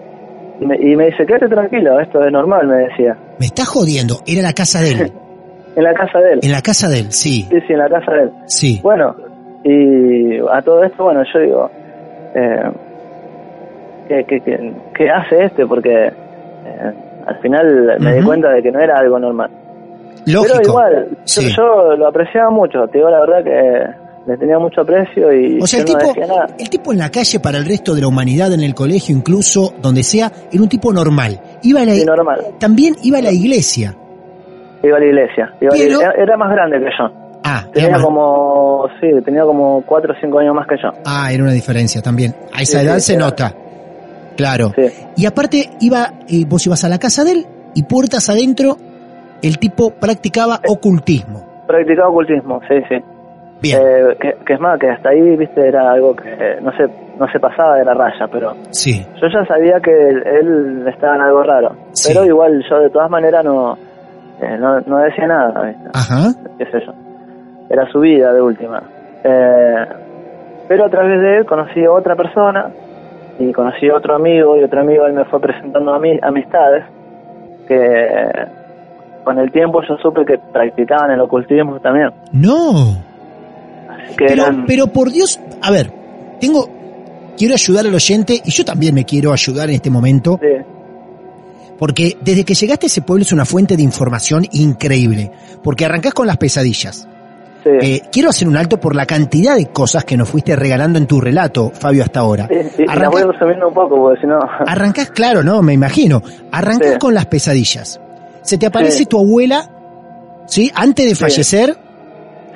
y me, y me dice, quédate tranquilo, esto es normal, me decía, Me está jodiendo, era la casa de él. en la casa de él. En la casa de él, sí, Sí, sí, en la casa de él. sí. Bueno, y a todo esto, bueno, yo digo, eh, ¿qué, qué, qué, qué hace este? Porque eh, al final me di cuenta de que no era algo normal. Lógico. Pero igual, yo, Sí. yo lo apreciaba mucho, te digo la verdad que le tenía mucho aprecio y O sea, el tipo, nada. el tipo en la calle para el resto de la humanidad, en el colegio, incluso donde sea, era un tipo normal. Iba a la, Sí, normal. también iba a la iglesia. Iba a la iglesia. Iba a la Pero- iglesia. Era más grande que yo. Ah, Tenía más- como, sí, tenía como 4 o 5 años más que yo. ah, era una diferencia también. A esa Sí, edad se nota. Claro. Sí. Y aparte iba, eh, vos ibas a la casa de él y puertas adentro, el tipo practicaba ocultismo. Practicaba ocultismo, sí, sí. Bien, Eh, que, que es más, que hasta ahí, viste, era algo que no se, no se pasaba de la raya, pero sí. yo ya sabía que él, él estaba en algo raro. Sí. Pero igual yo de todas maneras no, eh, no, no decía nada, ¿viste? Ajá. qué sé yo. Era su vida de última. Eh, pero a través de él conocí a otra persona y conocí a otro amigo y otro amigo él me fue presentando a mí amistades que con el tiempo yo supe que practicaban el ocultismo también. No. Que Pero, eran... pero por Dios, a ver, tengo, quiero ayudar al oyente y yo también me quiero ayudar en este momento. sí, Porque desde que llegaste a ese pueblo es una fuente de información increíble. Porque arrancás con las pesadillas. sí, Eh, quiero hacer un alto por la cantidad de cosas que nos fuiste regalando en tu relato, Fabio, hasta ahora. sí, sí, voy resumiendo un poco porque si no... arrancás, claro, ¿no? Me imagino. Arrancás con las pesadillas. Se te aparece Sí. tu abuela, ¿sí? Antes de fallecer,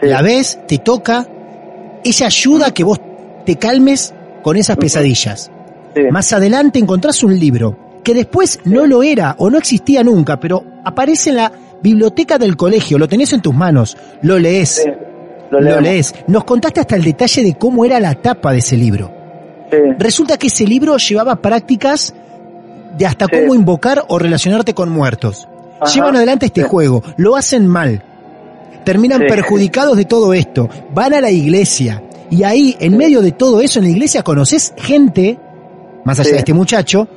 Sí. la ves, te toca, ella ayuda a que vos te calmes con esas pesadillas. Más adelante encontrás un libro que después no lo era o no existía nunca, pero aparece en la biblioteca del colegio, lo tenés en tus manos, lo lees, lo, lees. Nos contaste hasta el detalle de cómo era la tapa de ese libro. Resulta que ese libro llevaba prácticas de hasta cómo invocar o relacionarte con muertos. Ajá. Llevan adelante este Sí. juego, lo hacen mal, terminan Sí. perjudicados de todo esto, van a la iglesia y ahí, en medio de todo eso, en la iglesia conoces gente, más allá de este muchacho,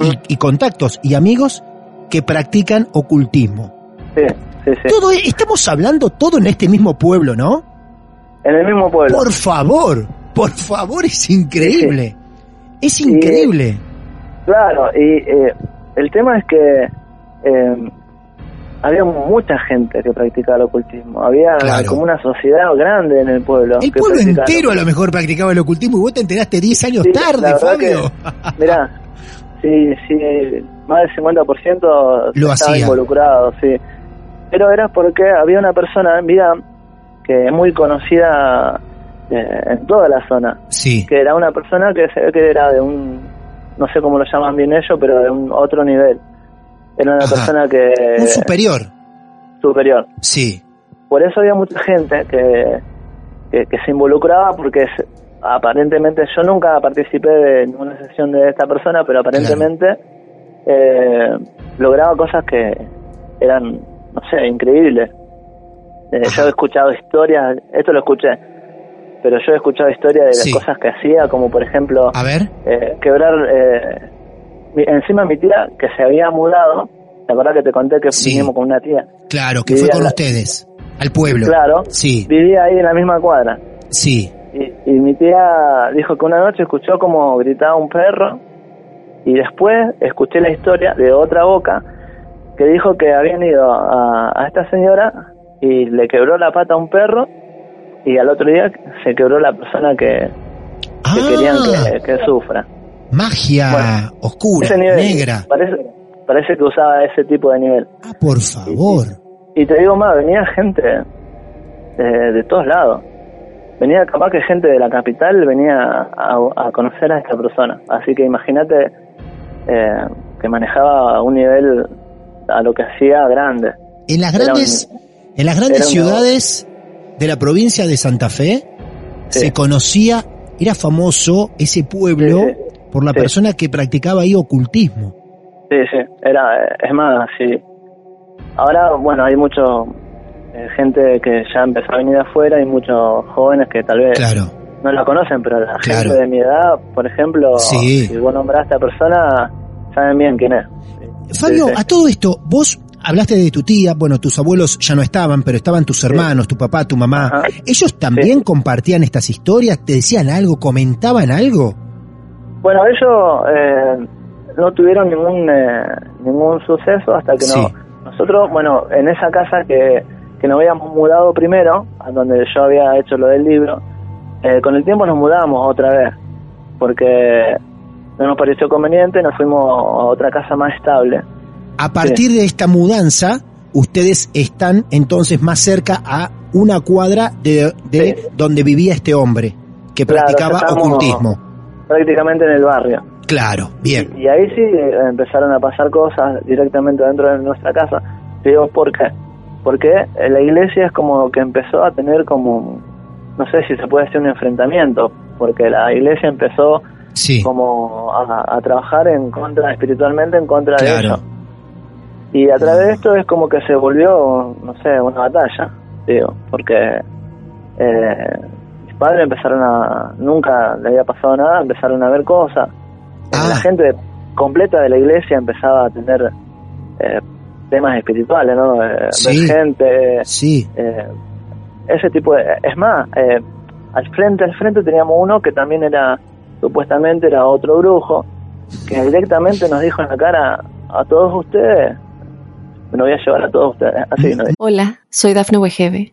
y, y contactos y amigos que practican ocultismo. sí, sí, sí. Todo, e- estamos hablando todo en este mismo pueblo, ¿no? En el mismo pueblo. Por favor, por favor, es increíble. Es Y- increíble. Claro, y eh, el tema es que eh, había mucha gente que practicaba el ocultismo. Había Claro. como una sociedad grande en el pueblo. El pueblo entero a lo mejor practicaba el ocultismo y vos te enteraste 10 años Sí, tarde, Fabio. que- Mirá, sí, sí, más del 50% Lo estaba hacía. involucrado, sí. Pero era porque había una persona en vida que es muy conocida eh, en toda la zona, Sí. que era una persona que se ve que era de un, no sé cómo lo llaman bien ellos, pero de un otro nivel. Era una Ajá. persona que Un superior. superior. Sí. Por eso había mucha gente que, que, que se involucraba porque aparentemente yo nunca participé de ninguna sesión de esta persona, pero aparentemente eh, lograba cosas que eran, no sé, increíbles. Eh, yo he escuchado historias, esto lo escuché, pero yo he escuchado historias de las Sí. cosas que hacía, como por ejemplo A ver. eh, quebrar eh, encima mi tía que se había mudado, ¿te acuerdas que te conté que Sí. vinimos con una tía? Claro, que Vivía fue con la- ustedes. Al pueblo. Claro, Sí. vivía ahí en la misma cuadra. Sí. Y, y mi tía dijo que una noche escuchó como gritaba un perro y después escuché la historia de otra boca que dijo que habían ido a, a esta señora y le quebró la pata a un perro y al otro día se quebró la persona que, que Ah, querían que, que sufra. Magia Bueno, oscura, nivel, negra. Parece, parece que usaba ese tipo de nivel. Ah, por favor. Y te digo más, venía gente de, de todos lados. Venía capaz que gente de la capital venía a, a conocer a esta persona. Así que imagínate eh, que manejaba un nivel a lo que hacía grande. En las grandes, un- en las grandes un ciudades de la provincia de Santa Fe Sí. se conocía, era famoso ese pueblo Sí, sí. Por la Sí. persona que practicaba ahí ocultismo. Sí, sí, era, eh, es más, sí. Ahora, bueno, hay mucho eh, gente que ya empezó a venir de afuera y muchos jóvenes que tal vez Claro. no la conocen, pero la Claro. gente de mi edad, por ejemplo, Sí. si vos nombrás a esta persona, saben bien quién es. Fabio, Sí, a todo esto, vos hablaste de tu tía, bueno, tus abuelos ya no estaban, pero estaban tus hermanos, tu papá, tu mamá. Ajá. ¿Ellos también compartían estas historias? ¿Te decían algo? ¿Comentaban algo? Bueno, ellos eh, no tuvieron ningún eh, ningún suceso hasta que Sí. no. Nosotros, bueno, en esa casa que, que nos habíamos mudado primero, a donde yo había hecho lo del libro, eh, con el tiempo nos mudamos otra vez, porque no nos pareció conveniente, nos fuimos a otra casa más estable. A partir de esta mudanza, ustedes están entonces más cerca a una cuadra de, de Sí. donde vivía este hombre que Claro, practicaba ocultismo. Prácticamente en el barrio. Claro, bien. Y, y ahí sí eh, empezaron a pasar cosas directamente dentro de nuestra casa. Te digo, ¿por qué? Porque la iglesia es como que empezó a tener como, no sé si se puede decir un enfrentamiento, porque la iglesia empezó Sí, como a, a trabajar en contra, espiritualmente en contra de ellos. Y a través de esto es como que se volvió, no sé, una batalla, digo, porque eh, padres empezaron a, nunca le había pasado nada, empezaron a ver cosas. Eh, Ah. La gente completa de la iglesia empezaba a tener eh, temas espirituales, ¿no? Eh, Sí. Ver gente, sí. eh, ese tipo de... Es más, eh, al frente, al frente teníamos uno que también era, supuestamente era otro brujo, que directamente nos dijo en la cara a todos ustedes, me lo voy a llevar a todos ustedes, así nos dijo. Hola, soy Dafne Wegebe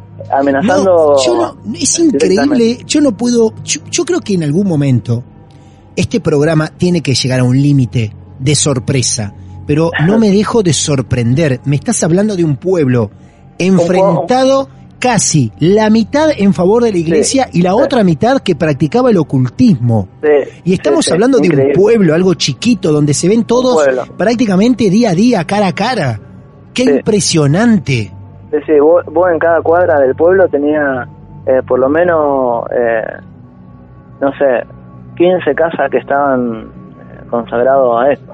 Amenazando... no, yo no, es increíble, yo no puedo, yo, yo creo que en algún momento este programa tiene que llegar a un límite de sorpresa, pero no me dejo de sorprender. Me estás hablando de un pueblo enfrentado casi la mitad en favor de la iglesia y la sí. otra mitad que practicaba el ocultismo. Sí, Y estamos hablando de increíble. un pueblo, algo chiquito, donde se ven todos prácticamente día a día, cara a cara. ¡Qué impresionante! Sí, sí, vos, vos en cada cuadra del pueblo tenía eh, por lo menos, eh, no sé, 15 casas que estaban eh, consagrados a esto.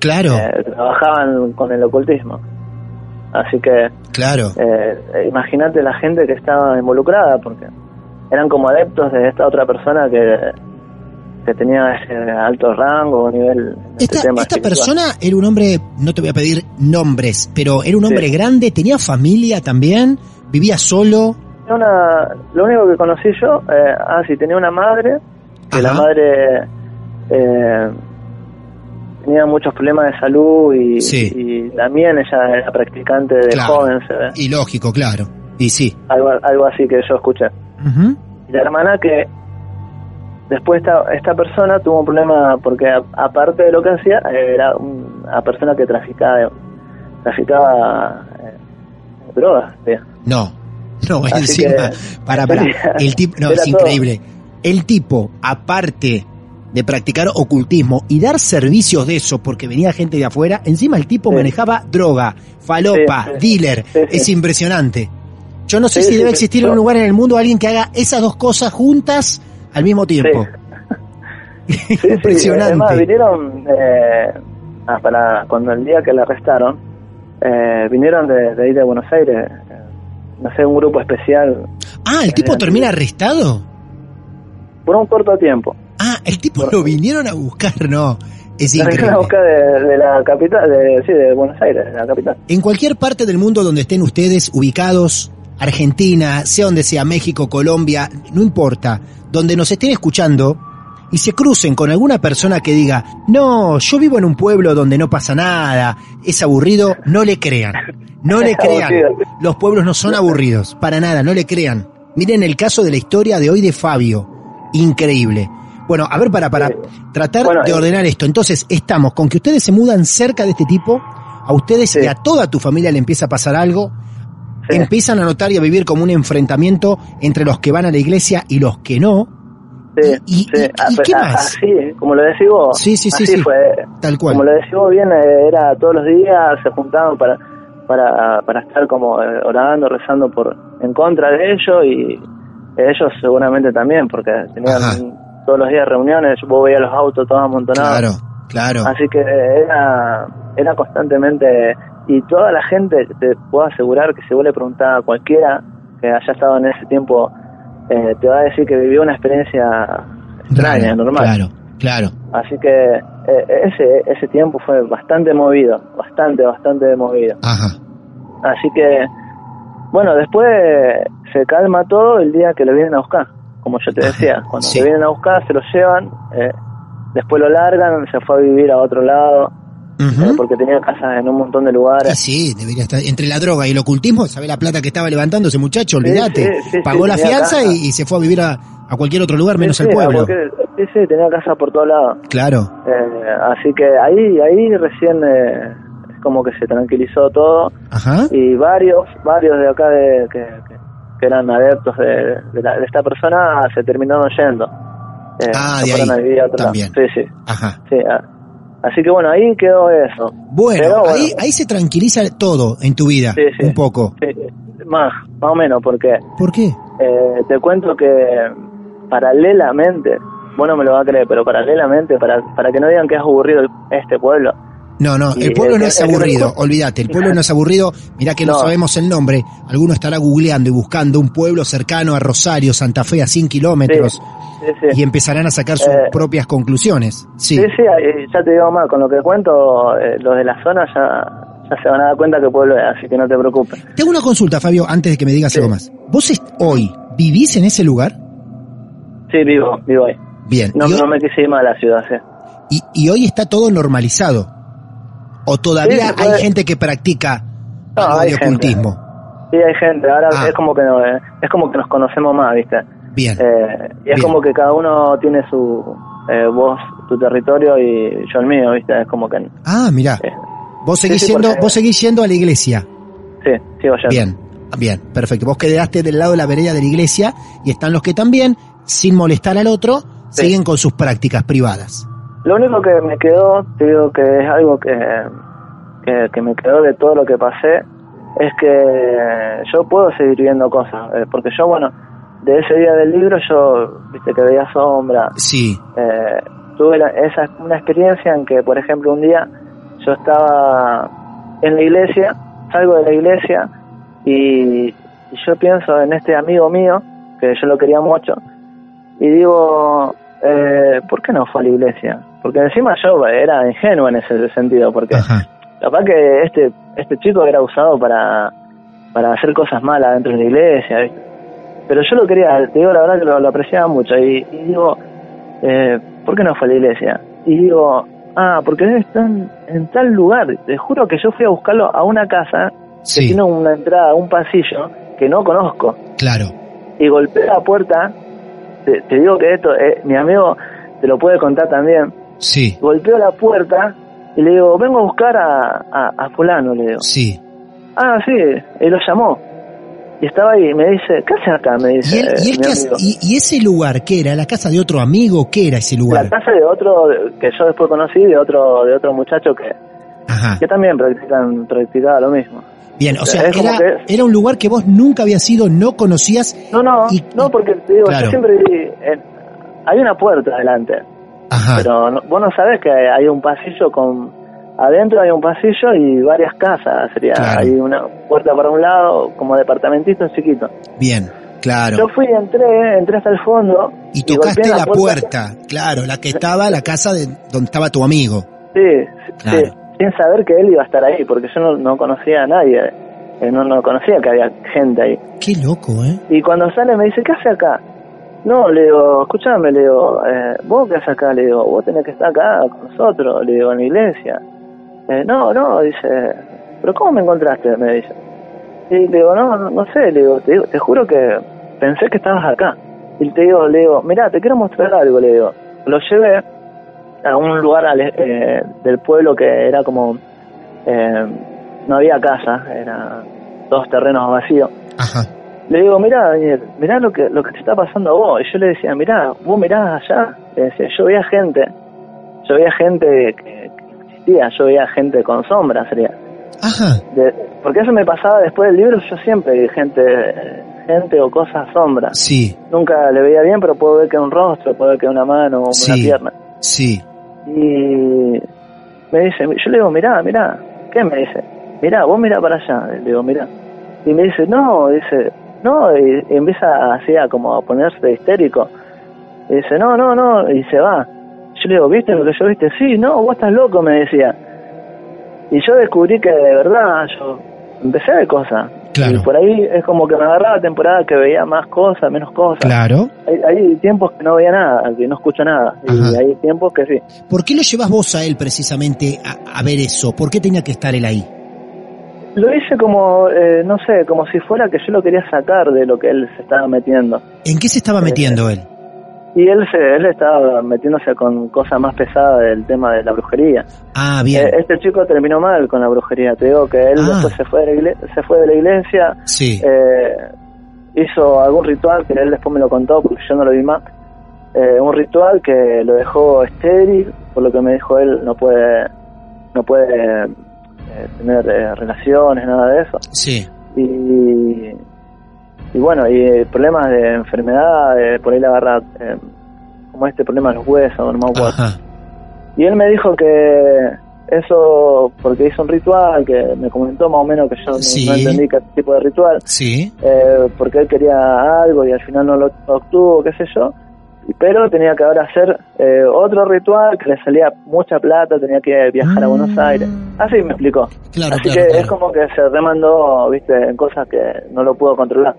Claro, Eh, trabajaban con el ocultismo. Así que claro. eh, imagínate la gente que estaba involucrada, porque eran como adeptos de esta otra persona que, que tenía ese alto rango, nivel. Esta, esta persona era un hombre, no te voy a pedir nombres, pero era un hombre grande, tenía familia también, vivía solo. Una, lo único que conocí yo, eh, ah, sí, tenía una madre, que la madre eh, tenía muchos problemas de salud y, y también ella era practicante de joven, se ve. Y lógico, claro, y sí. Algo, algo así que yo escuché. Y la hermana que Después esta, esta persona tuvo un problema porque aparte de lo que hacía, era una persona que traficaba, traficaba eh, drogas. No, no, encima, para, para, el tipo, no, es increíble. El tipo, aparte de practicar ocultismo y dar servicios de eso porque venía gente de afuera, encima el tipo manejaba droga, falopa, dealer, es impresionante. Yo no sé si debe existir un lugar en el mundo alguien que haga esas dos cosas juntas al mismo tiempo. Impresionante. Además, vinieron eh, ah, para cuando el día que le arrestaron, eh, vinieron de, de, ahí de Buenos Aires, eh, no sé, un grupo especial. Ah, ¿el tipo termina arrestado? Por un corto tiempo. Ah, el tipo lo vinieron a buscar, no. Es increíble. a buscar de, la capital, de, sí, de Buenos Aires, de la capital. En cualquier parte del mundo donde estén ustedes ubicados, Argentina, sea donde sea México, Colombia, no importa, donde nos estén escuchando y se crucen con alguna persona que diga, no, yo vivo en un pueblo donde no pasa nada, es aburrido, no le crean, no le crean, los pueblos no son aburridos, para nada, no le crean. Miren el caso de la historia de hoy de Fabio, increíble. Bueno, a ver, para, para tratar de eh, ordenar esto, entonces estamos con que ustedes se mudan cerca de este tipo, a ustedes y a toda tu familia le empieza a pasar algo, empiezan a notar y a vivir como un enfrentamiento entre los que van a la iglesia y los que no. Sí, y, ah, qué más? Así, como lo decís vos. Sí, sí, sí, fue. Tal cual. Como lo decís vos bien, eh, era todos los días, se juntaban para, para, para estar como eh, orando, rezando por en contra de ellos y ellos seguramente también, porque tenían todos los días reuniones, vos veías los autos todos amontonados. Claro, claro. Así que era, era constantemente y toda la gente, te puedo asegurar que si vos le preguntás a cualquiera que haya estado en ese tiempo, eh, te va a decir que vivió una experiencia extraña, normal. Claro, claro. Así que eh, ese, ese tiempo fue bastante movido, bastante, bastante movido. Ajá. Así que, bueno, después se calma todo el día que lo vienen a buscar, como yo te decía. Cuando se vienen a buscar, se lo llevan, eh, después lo largan, se fue a vivir a otro lado porque tenía casas en un montón de lugares. Sí, debería estar. Entre la droga y el ocultismo, ¿sabe la plata que estaba levantando ese muchacho? Olvídate. Pagó la fianza y, se fue a vivir a, cualquier otro lugar menos el pueblo. sí, sí, tenía casa por todos lados. Claro. Eh, así que ahí, ahí recién eh, es como que se tranquilizó todo. Ajá. Y varios, varios de acá de, que, eran adeptos de, esta persona se terminaron yendo. Eh, ah, de ahí. También. Sí, sí. Ajá. Sí, ah, Así que bueno, ahí quedó eso. Bueno, ahí, ahí se tranquiliza todo en tu vida, un poco. Sí, más, más o menos, porque... ¿Por qué? Eh, te cuento que paralelamente, bueno me lo va a creer, pero paralelamente, para, para que no digan que es aburrido este pueblo, no, no, el pueblo no es aburrido, olvídate, el pueblo no es aburrido, mirá que no, sabemos el nombre, alguno estará googleando y buscando un pueblo cercano a Rosario, Santa Fe, a 100 kilómetros, y empezarán a sacar sus eh, propias conclusiones. Sí, sí, sí ya te digo más, con lo que cuento, eh, los de la zona ya, ya se van a dar cuenta que el pueblo es, así que no te preocupes. Tengo una consulta, Fabio, antes de que me digas algo más. ¿Vos hoy vivís en ese lugar? Sí, vivo, vivo ahí. Bien. No, no me quise ir más a la ciudad, sí. Y, y hoy está todo normalizado. ¿O todavía hay gente que practica algo de ocultismo? Sí, hay gente. Ahora ah. es como que eh, es como que nos conocemos más, ¿viste? Bien. Eh, y es como que cada uno tiene su eh, voz, tu territorio y yo el mío, ¿viste? Es como que. Ah, mira. vos seguís yendo, vos seguís yendo a la iglesia. Sí, sigo yendo. Bien, bien, perfecto. Vos quedaste del lado de la vereda de la iglesia y están los que también, sin molestar al otro, siguen con sus prácticas privadas. Lo único que me quedó, te digo que es algo que, que, me quedó de todo lo que pasé, es que yo puedo seguir viendo cosas, eh, porque yo, bueno, de ese día del libro yo, viste, que veía sombra. Sí. Eh, tuve esa, una experiencia en que, por ejemplo, un día yo estaba en la iglesia, salgo de la iglesia y, y yo pienso en este amigo mío, que yo lo quería mucho, y digo, eh, ¿por qué no fue a la iglesia? Porque encima yo era ingenuo en ese sentido, porque capaz que este este chico era usado para, para hacer cosas malas dentro de la iglesia, pero yo lo quería, te digo la verdad que lo, apreciaba mucho, y, digo, eh, ¿por qué no fue a la iglesia? Y digo, ah, porque estar en, tal lugar, te juro que yo fui a buscarlo a una casa que tiene una entrada, un pasillo que no conozco. Claro. Y golpeé la puerta te, digo que esto, eh, mi amigo te lo puede contar también. Sí. Golpeo la puerta y le digo, vengo a buscar a, a, fulano, le digo. Sí. Ah, sí, y lo llamó. Y estaba ahí y me dice, ¿qué haces acá? Me dice. ¿Y, ese lugar qué era? ¿La casa de otro amigo? ¿Qué era ese lugar? La casa de otro que yo después conocí, de otro de otro muchacho que, que también practican, practicaba lo mismo. Bien, o sea, era, un lugar que vos nunca habías ido, no conocías. No, no, no, porque te digo, yo siempre eh, hay una puerta adelante. Ajá. Pero vos no sabés que hay un pasillo con. Adentro hay un pasillo y varias casas. Sería, hay una puerta para un lado, como departamentito chiquito. Bien, claro. Yo fui, entré, entré hasta el fondo. Y tocaste la, puerta, claro, la que estaba, la casa de donde estaba tu amigo. Sí, sí sin saber que él iba a estar ahí, porque yo no, conocía a nadie, eh, no, no conocía que había gente ahí. Qué loco, ¿eh? Y cuando sale me dice, ¿qué hace acá? No, le digo, escúchame, le digo, eh, ¿vos qué haces acá? Le digo, vos tenés que estar acá con nosotros, le digo, en la iglesia. Eh, no, no, dice, ¿pero cómo me encontraste? Me dice. Y le digo, no, no, sé, le digo, te, te juro que pensé que estabas acá. Y te digo, le digo, mirá, te quiero mostrar algo, le digo. Lo llevé a un lugar eh, del pueblo que era como eh, no había casa, era dos terrenos vacíos. Le digo, mira Daniel, mirá lo que lo que te está pasando a vos. Y yo le decía, mirá, vos mirás allá. Le decía, yo veía gente, yo veía gente que, existía, yo veía gente con sombra, sería. Ajá. porque eso me pasaba después del libro, yo siempre vi gente, gente o cosas sombras. Sí. Nunca le veía bien, pero puedo ver que un rostro, puedo ver que una mano o una pierna. Sí. Y me dice, yo le digo, mirá, mirá, ¿qué me dice? Mirá, vos mirá para allá, le digo, mirá. Y me dice, no, dice, no, y, empieza así a como a ponerse histérico. Y dice, no, no, no, y se va. Yo le digo, ¿viste lo que yo viste? Sí, no, vos estás loco, me decía. Y yo descubrí que de verdad yo empecé a ver cosas. Y por ahí es como que me agarraba temporada que veía más cosas, menos cosas. Claro. Hay, tiempos que no veía nada, que no escucho nada. Y hay tiempos que sí. ¿Por qué lo llevas vos a él precisamente a, ver eso? ¿Por qué tenía que estar él ahí? Lo hice como, eh, no sé, como si fuera que yo lo quería sacar de lo que él se estaba metiendo. ¿En qué se estaba eh, metiendo él? Y él se, él estaba metiéndose con cosas más pesadas del tema de la brujería. Ah, bien. Eh, este chico terminó mal con la brujería. Te digo que él ah. después se fue, de la se fue de la iglesia. Sí. Eh, hizo algún ritual que él después me lo contó porque yo no lo vi más. Eh, un ritual que lo dejó estéril, por lo que me dijo él, no puede, no puede tener relaciones, nada de eso. Sí. Y y bueno, y problemas de enfermedad, por ahí le agarra eh, como este problema de los huesos, no me Y él me dijo que eso, porque hizo un ritual, que me comentó más o menos que yo no, entendí qué tipo de ritual, sí. eh, porque él quería algo y al final no lo obtuvo, qué sé yo, pero tenía que ahora hacer eh, otro ritual que le salía mucha plata, tenía que viajar a Buenos mm. Aires. Así me explicó. Así que es como que se remandó, viste, en cosas que no lo pudo controlar.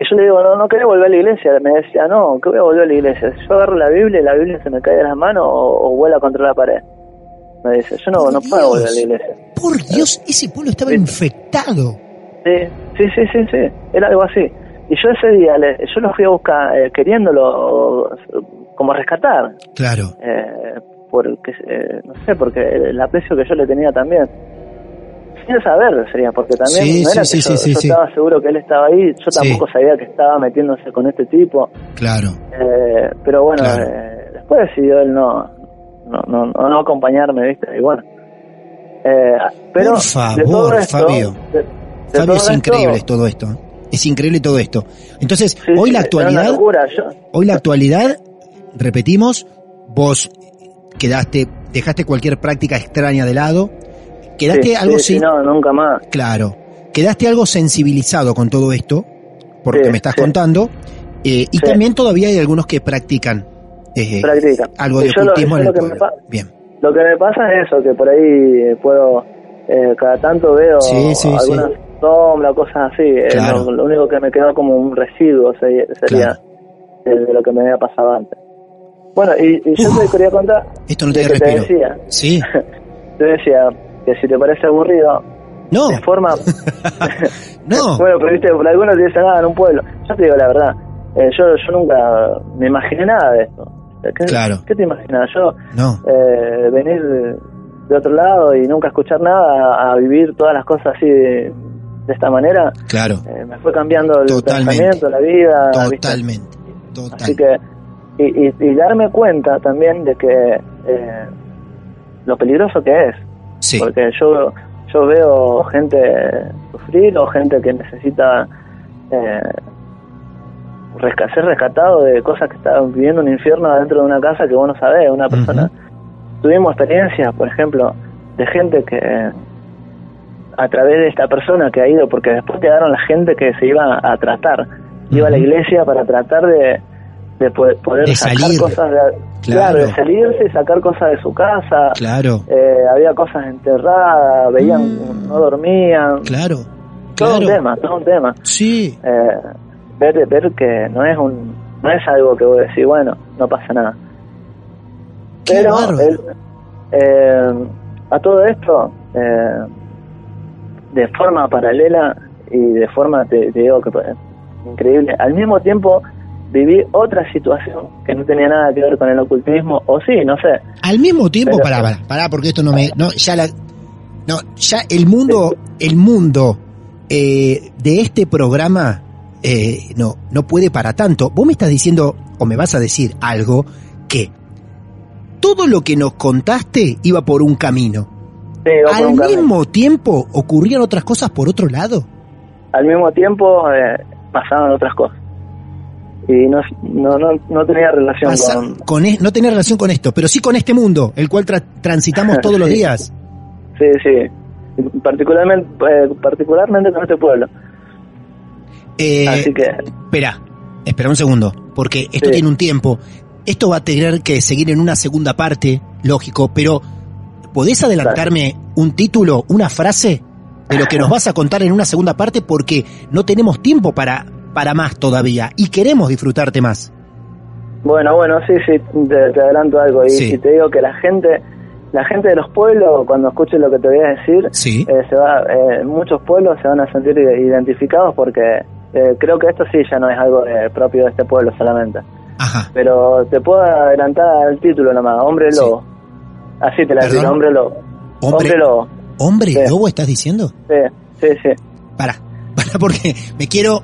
Y yo le digo, no, no quería volver a la iglesia. Me decía, no, que voy a volver a la iglesia. Yo agarro la Biblia y la Biblia se me cae de las manos o, vuela contra la pared. Me dice, yo no, no puedo volver a la iglesia. Por Dios, ese pueblo estaba infectado. Sí, sí, sí, sí, sí, era algo así. Y yo ese día, yo lo fui a buscar eh, queriéndolo como rescatar. Claro. Eh, porque, eh, no sé, porque el aprecio que yo le tenía también sin saber sería, porque también no era que yo, estaba seguro que él estaba ahí, yo tampoco sabía que estaba metiéndose con este tipo. Claro. Eh, pero bueno, eh, después decidió él no, no, no, no acompañarme, ¿viste? Y bueno. Pero Por favor, Fabio. Fabio, es increíble todo esto. Es increíble todo esto. Entonces, hoy la actualidad, hoy la actualidad, repetimos, vos quedaste, dejaste cualquier práctica extraña de lado, Quedaste algo sí, no, nunca más. Claro. Quedaste algo sensibilizado con todo esto, por lo que me estás contando. Eh, y también todavía hay algunos que practican eh, algo de ocultismo en el pueblo. Bien. Lo que me pasa es eso, que por ahí puedo, eh, cada tanto veo Sí, algunas sombras, cosas así. eh, lo, único que me quedó como un residuo sería, de, de lo que me había pasado antes. Bueno, y, y yo te quería contar Esto no te decía, Sí. te decía que si te parece aburrido, No. de forma... No. bueno, pero viste, por algunos te dicen nada en un pueblo. Yo te digo la verdad, eh, yo, yo nunca me imaginé nada de esto. ¿Qué, Claro. ¿Qué te imaginas? Yo No. eh, venir de, de otro lado y nunca escuchar nada a, a vivir todas las cosas así de, de esta manera, Claro. eh, me fue cambiando el Totalmente. pensamiento, la vida. Totalmente. Total. Así que, y, y, y darme cuenta también de que eh, lo peligroso que es. Sí. Porque yo, yo veo gente sufrir o gente que necesita eh, ser rescatado de cosas que están viviendo un infierno dentro de una casa que vos no sabés. Una persona. Tuvimos experiencias, por ejemplo, de gente que a través de esta persona que ha ido, porque después quedaron la gente que se iba a tratar, iba a la iglesia para tratar de, de poder, poder De sacar salir. cosas de, Claro. de salirse y sacar cosas de su casa. Claro. Eh, había cosas enterradas, veían, no dormían. Claro. Todo un tema, todo un tema. Sí. Eh, ver, ver que no es un no es algo que vos decís, bueno, no pasa nada. Qué Pero eh, a todo esto, eh, de forma paralela y de forma, te, te digo que pues, increíble, al mismo tiempo viví otra situación que no tenía nada que ver con el ocultismo, o sí, no sé. Al mismo tiempo, pará, pará, pará, porque esto no me, no, ya la, no, ya el mundo, el mundo eh, de este programa eh, no, no puede para tanto. Vos me estás diciendo, o me vas a decir algo, que todo lo que nos contaste iba por un camino. Sí, Al mismo tiempo ocurrían otras cosas por otro lado. al mismo tiempo eh, pasaban otras cosas. Y no, no, no, no tenía relación Pasa- con... con e- no tiene relación con esto, pero sí con este mundo, el cual tra- transitamos todos los días. Sí, sí. Particularmente, eh, particularmente con este pueblo. Eh, Así que... Espera, espera un segundo, porque esto Sí. tiene un tiempo. Esto va a tener que seguir en una segunda parte, lógico, pero ¿podés adelantarme un título, una frase de lo que nos vas a contar en una segunda parte? Porque no tenemos tiempo para, para más todavía y queremos disfrutarte más. Bueno, bueno, sí, sí, te, te adelanto algo. Y, Sí. y te digo que la gente... La gente de los pueblos, cuando escuche lo que te voy a decir, Sí. eh, se va, eh, muchos pueblos se van a sentir identificados porque eh, creo que esto sí ya no es algo eh, propio de este pueblo solamente. Ajá. Pero te puedo adelantar el título nomás, Hombre Sí. Así te la digo, Hombre Lobo. Hombre, Hombre Lobo. hombre Sí. lobo, ¿estás diciendo? Sí, sí, sí. Para, para, porque me quiero.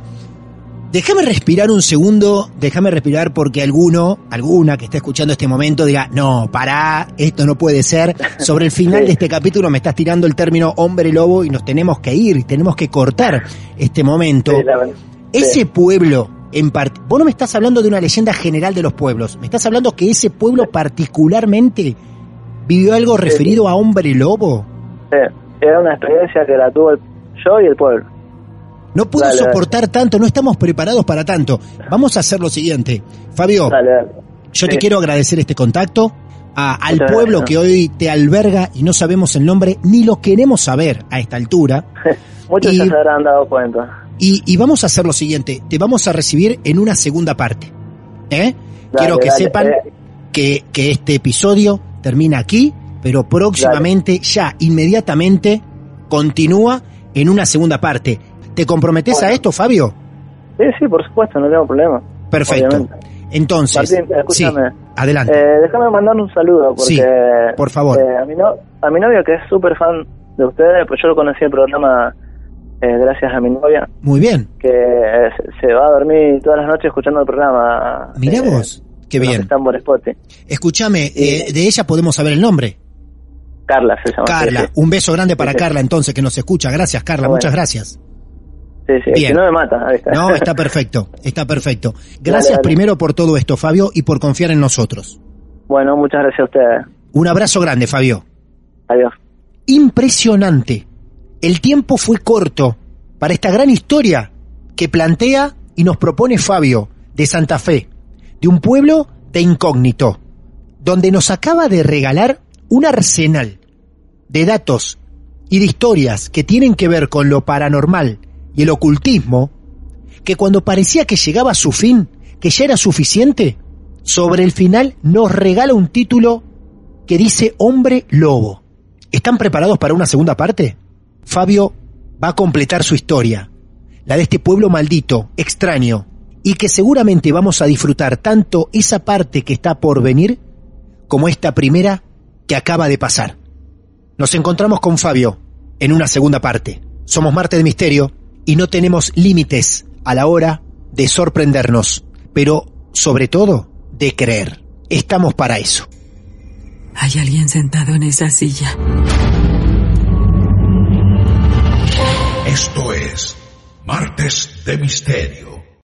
Déjame respirar un segundo, déjame respirar porque alguno, alguna que esté escuchando este momento diga, no, pará, esto no puede ser. Sobre el final Sí. de este capítulo me estás tirando el término hombre lobo y nos tenemos que ir, tenemos que cortar este momento. Sí, la verdad. Ese pueblo, en part- vos no me estás hablando de una leyenda general de los pueblos, me estás hablando que ese pueblo particularmente vivió algo referido a hombre lobo. Sí, era una experiencia que la tuvo el- yo y el pueblo. No puedo Dale, dale. soportar tanto, no estamos preparados para tanto. Vamos a hacer lo siguiente. Fabio, Dale, yo te quiero agradecer este contacto a- al Muchas pueblo gracias. que hoy te alberga y no sabemos el nombre, ni lo queremos saber a esta altura. Muchos Y- ya se habrán dado cuenta. Y, y vamos a hacer lo siguiente, te vamos a recibir en una segunda parte. ¿Eh? Quiero que sepan eh. que, que este episodio termina aquí, pero próximamente, ya, inmediatamente, continúa en una segunda parte. ¿Te comprometes a esto, Fabio? Sí, sí, por supuesto, no tengo problema. Perfecto. Obviamente. Entonces, Martín, escúchame. sí, adelante. Eh, déjame mandar un saludo porque Sí, por favor. eh, a, mi no- a mi novio que es súper fan de ustedes, pues yo lo conocí el programa eh, gracias a mi novia Muy bien. que se, se va a dormir todas las noches escuchando el programa. Mirá vos, qué bien. Escúchame, eh, de ella podemos saber el nombre. Carla se llama. Carla, un beso grande para Sí. Carla entonces que nos escucha. Gracias, Carla, Bueno. muchas gracias. Sí, sí, Bien. no me mata. ahí está. No, está perfecto, está perfecto. Gracias dale. primero por todo esto, Fabio, y por confiar en nosotros. Bueno, muchas gracias a ustedes. Un abrazo grande, Fabio. Adiós. Impresionante. El tiempo fue corto para esta gran historia que plantea y nos propone Fabio de Santa Fe, de un pueblo de Incógnito, donde nos acaba de regalar un arsenal de datos y de historias que tienen que ver con lo paranormal y el ocultismo, que cuando parecía que llegaba a su fin, que ya era suficiente, sobre el final nos regala un título que dice Hombre Lobo. ¿Están preparados para una segunda parte? Fabio va a completar su historia, la de este pueblo maldito, extraño, y que seguramente vamos a disfrutar tanto esa parte que está por venir como esta primera que acaba de pasar. Nos encontramos con Fabio en una segunda parte. Somos Marte de Misterio y no tenemos límites a la hora de sorprendernos, pero sobre todo de creer. Estamos para eso. Hay alguien sentado en esa silla. Esto es Martes de Misterio.